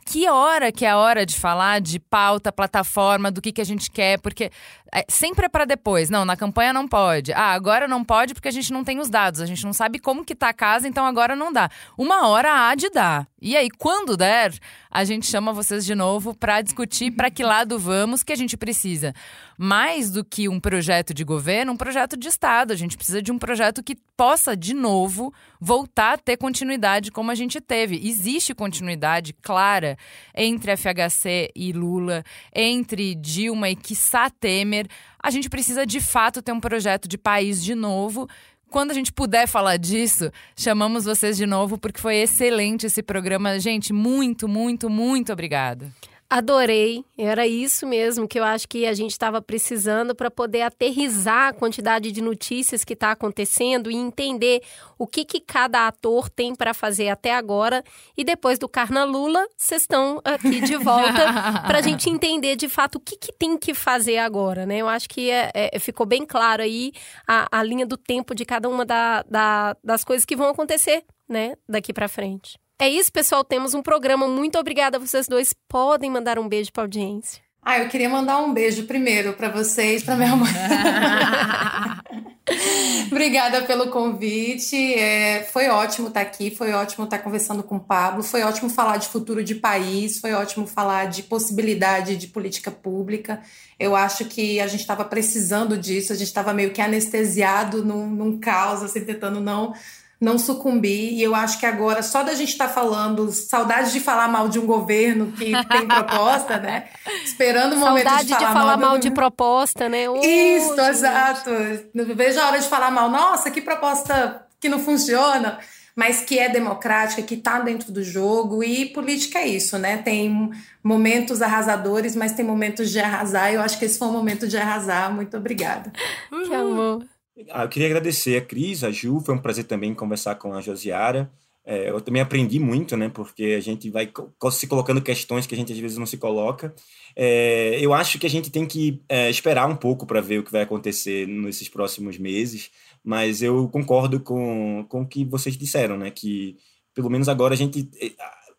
Que hora que é a hora de falar de pauta, plataforma, do que, que a gente quer, porque é, sempre é para depois. Não, na campanha não pode. Ah, agora não pode porque a gente não tem os dados, a gente não sabe como que tá a casa, então agora não dá. Uma hora há de dar. E aí, quando der, a gente chama vocês de novo para discutir para que lado vamos, que a gente precisa. Mais do que um projeto de governo, um projeto de Estado. A gente precisa de um projeto que possa, de novo, voltar a ter continuidade como a gente teve. Existe continuidade clara entre FHC e Lula, entre Dilma e Quiçá Temer. A gente precisa, de fato, ter um projeto de país de novo quando a gente puder falar disso, chamamos vocês de novo, porque foi excelente esse programa. Gente, muito, muito, muito obrigada. Adorei, era isso mesmo que eu acho que a gente estava precisando para poder aterrizar a quantidade de notícias que está acontecendo e entender o que, que cada ator tem para fazer até agora. E depois do Carna Lula, vocês estão aqui de volta para a gente entender de fato o que, que tem que fazer agora, né? Eu acho que é, é, ficou bem claro aí a, a linha do tempo de cada uma da, da, das coisas que vão acontecer, né, daqui para frente. É isso, pessoal. Temos um programa. Muito obrigada a vocês dois. Podem mandar um beijo para audiência. Ah, eu queria mandar um beijo primeiro para vocês, para minha mãe. Obrigada pelo convite. É, foi ótimo estar aqui, foi ótimo estar conversando com o Pablo, foi ótimo falar de futuro de país, foi ótimo falar de possibilidade de política pública. Eu acho que a gente estava precisando disso, a gente estava meio que anestesiado num, num caos, assim, tentando não não sucumbir. E eu acho que agora, só da gente estar tá falando, saudade de falar mal de um governo que tem proposta, né? Esperando o momento saudade de falar, de falar mal, mal de proposta, né? Oh, Isso, gente. exato. Vejo a hora de falar mal. Nossa, que proposta que não funciona. Mas que é democrática, que está dentro do jogo. E política é isso, né? Tem momentos arrasadores, mas tem momentos de arrasar. Eu acho que esse foi um momento de arrasar. Muito obrigada. Que amor. Ah, eu queria agradecer a Cris, a Ju, foi um prazer também conversar com a Josiara. É, eu também aprendi muito, né? Porque a gente vai se colocando questões que a gente às vezes não se coloca. É, eu acho que a gente tem que é, esperar um pouco para ver o que vai acontecer nesses próximos meses, mas eu concordo com, com o que vocês disseram, né? Que pelo menos agora a gente é,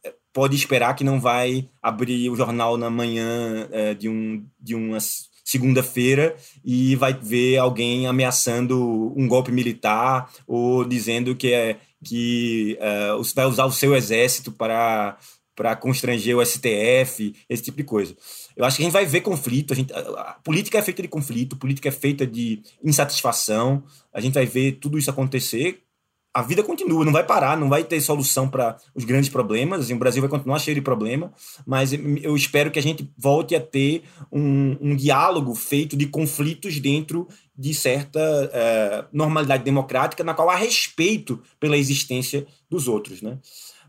é, pode esperar que não vai abrir o jornal na manhã é, de, um, de umas segunda-feira e vai ver alguém ameaçando um golpe militar ou dizendo que é que uh, vai usar o seu exército para para constranger o STF, esse tipo de coisa. Eu acho que a gente vai ver conflito, a, gente, a política é feita de conflito, política é feita de insatisfação, a gente vai ver tudo isso acontecer a vida continua, não vai parar, não vai ter solução para os grandes problemas. Assim, o Brasil vai continuar cheio de problema, mas eu espero que a gente volte a ter um, um diálogo feito de conflitos dentro de certa é, normalidade democrática, na qual há respeito pela existência dos outros. Né?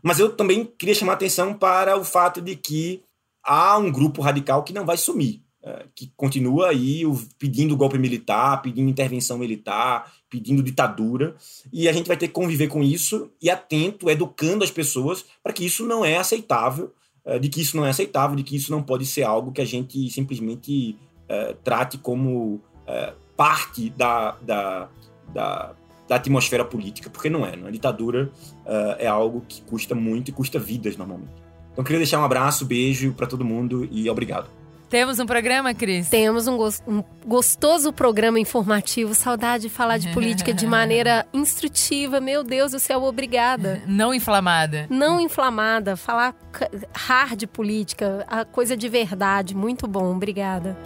Mas eu também queria chamar atenção para o fato de que há um grupo radical que não vai sumir. É, que continua aí pedindo golpe militar, pedindo intervenção militar, pedindo ditadura, e a gente vai ter que conviver com isso e atento, educando as pessoas para que isso não é aceitável, é, de que isso não é aceitável, de que isso não pode ser algo que a gente simplesmente é, trate como é, parte da, da, da, da, atmosfera política, porque não é. Não é? Ditadura é, é algo que custa muito e custa vidas normalmente. Então, queria deixar um abraço, beijo para todo mundo e obrigado. Temos um programa, Cris? Temos um, go um, gostoso programa informativo. Saudade de falar de política de maneira instrutiva. Meu Deus do céu, obrigada. Não inflamada. Não inflamada. Falar hard política, a coisa de verdade. Muito bom, obrigada.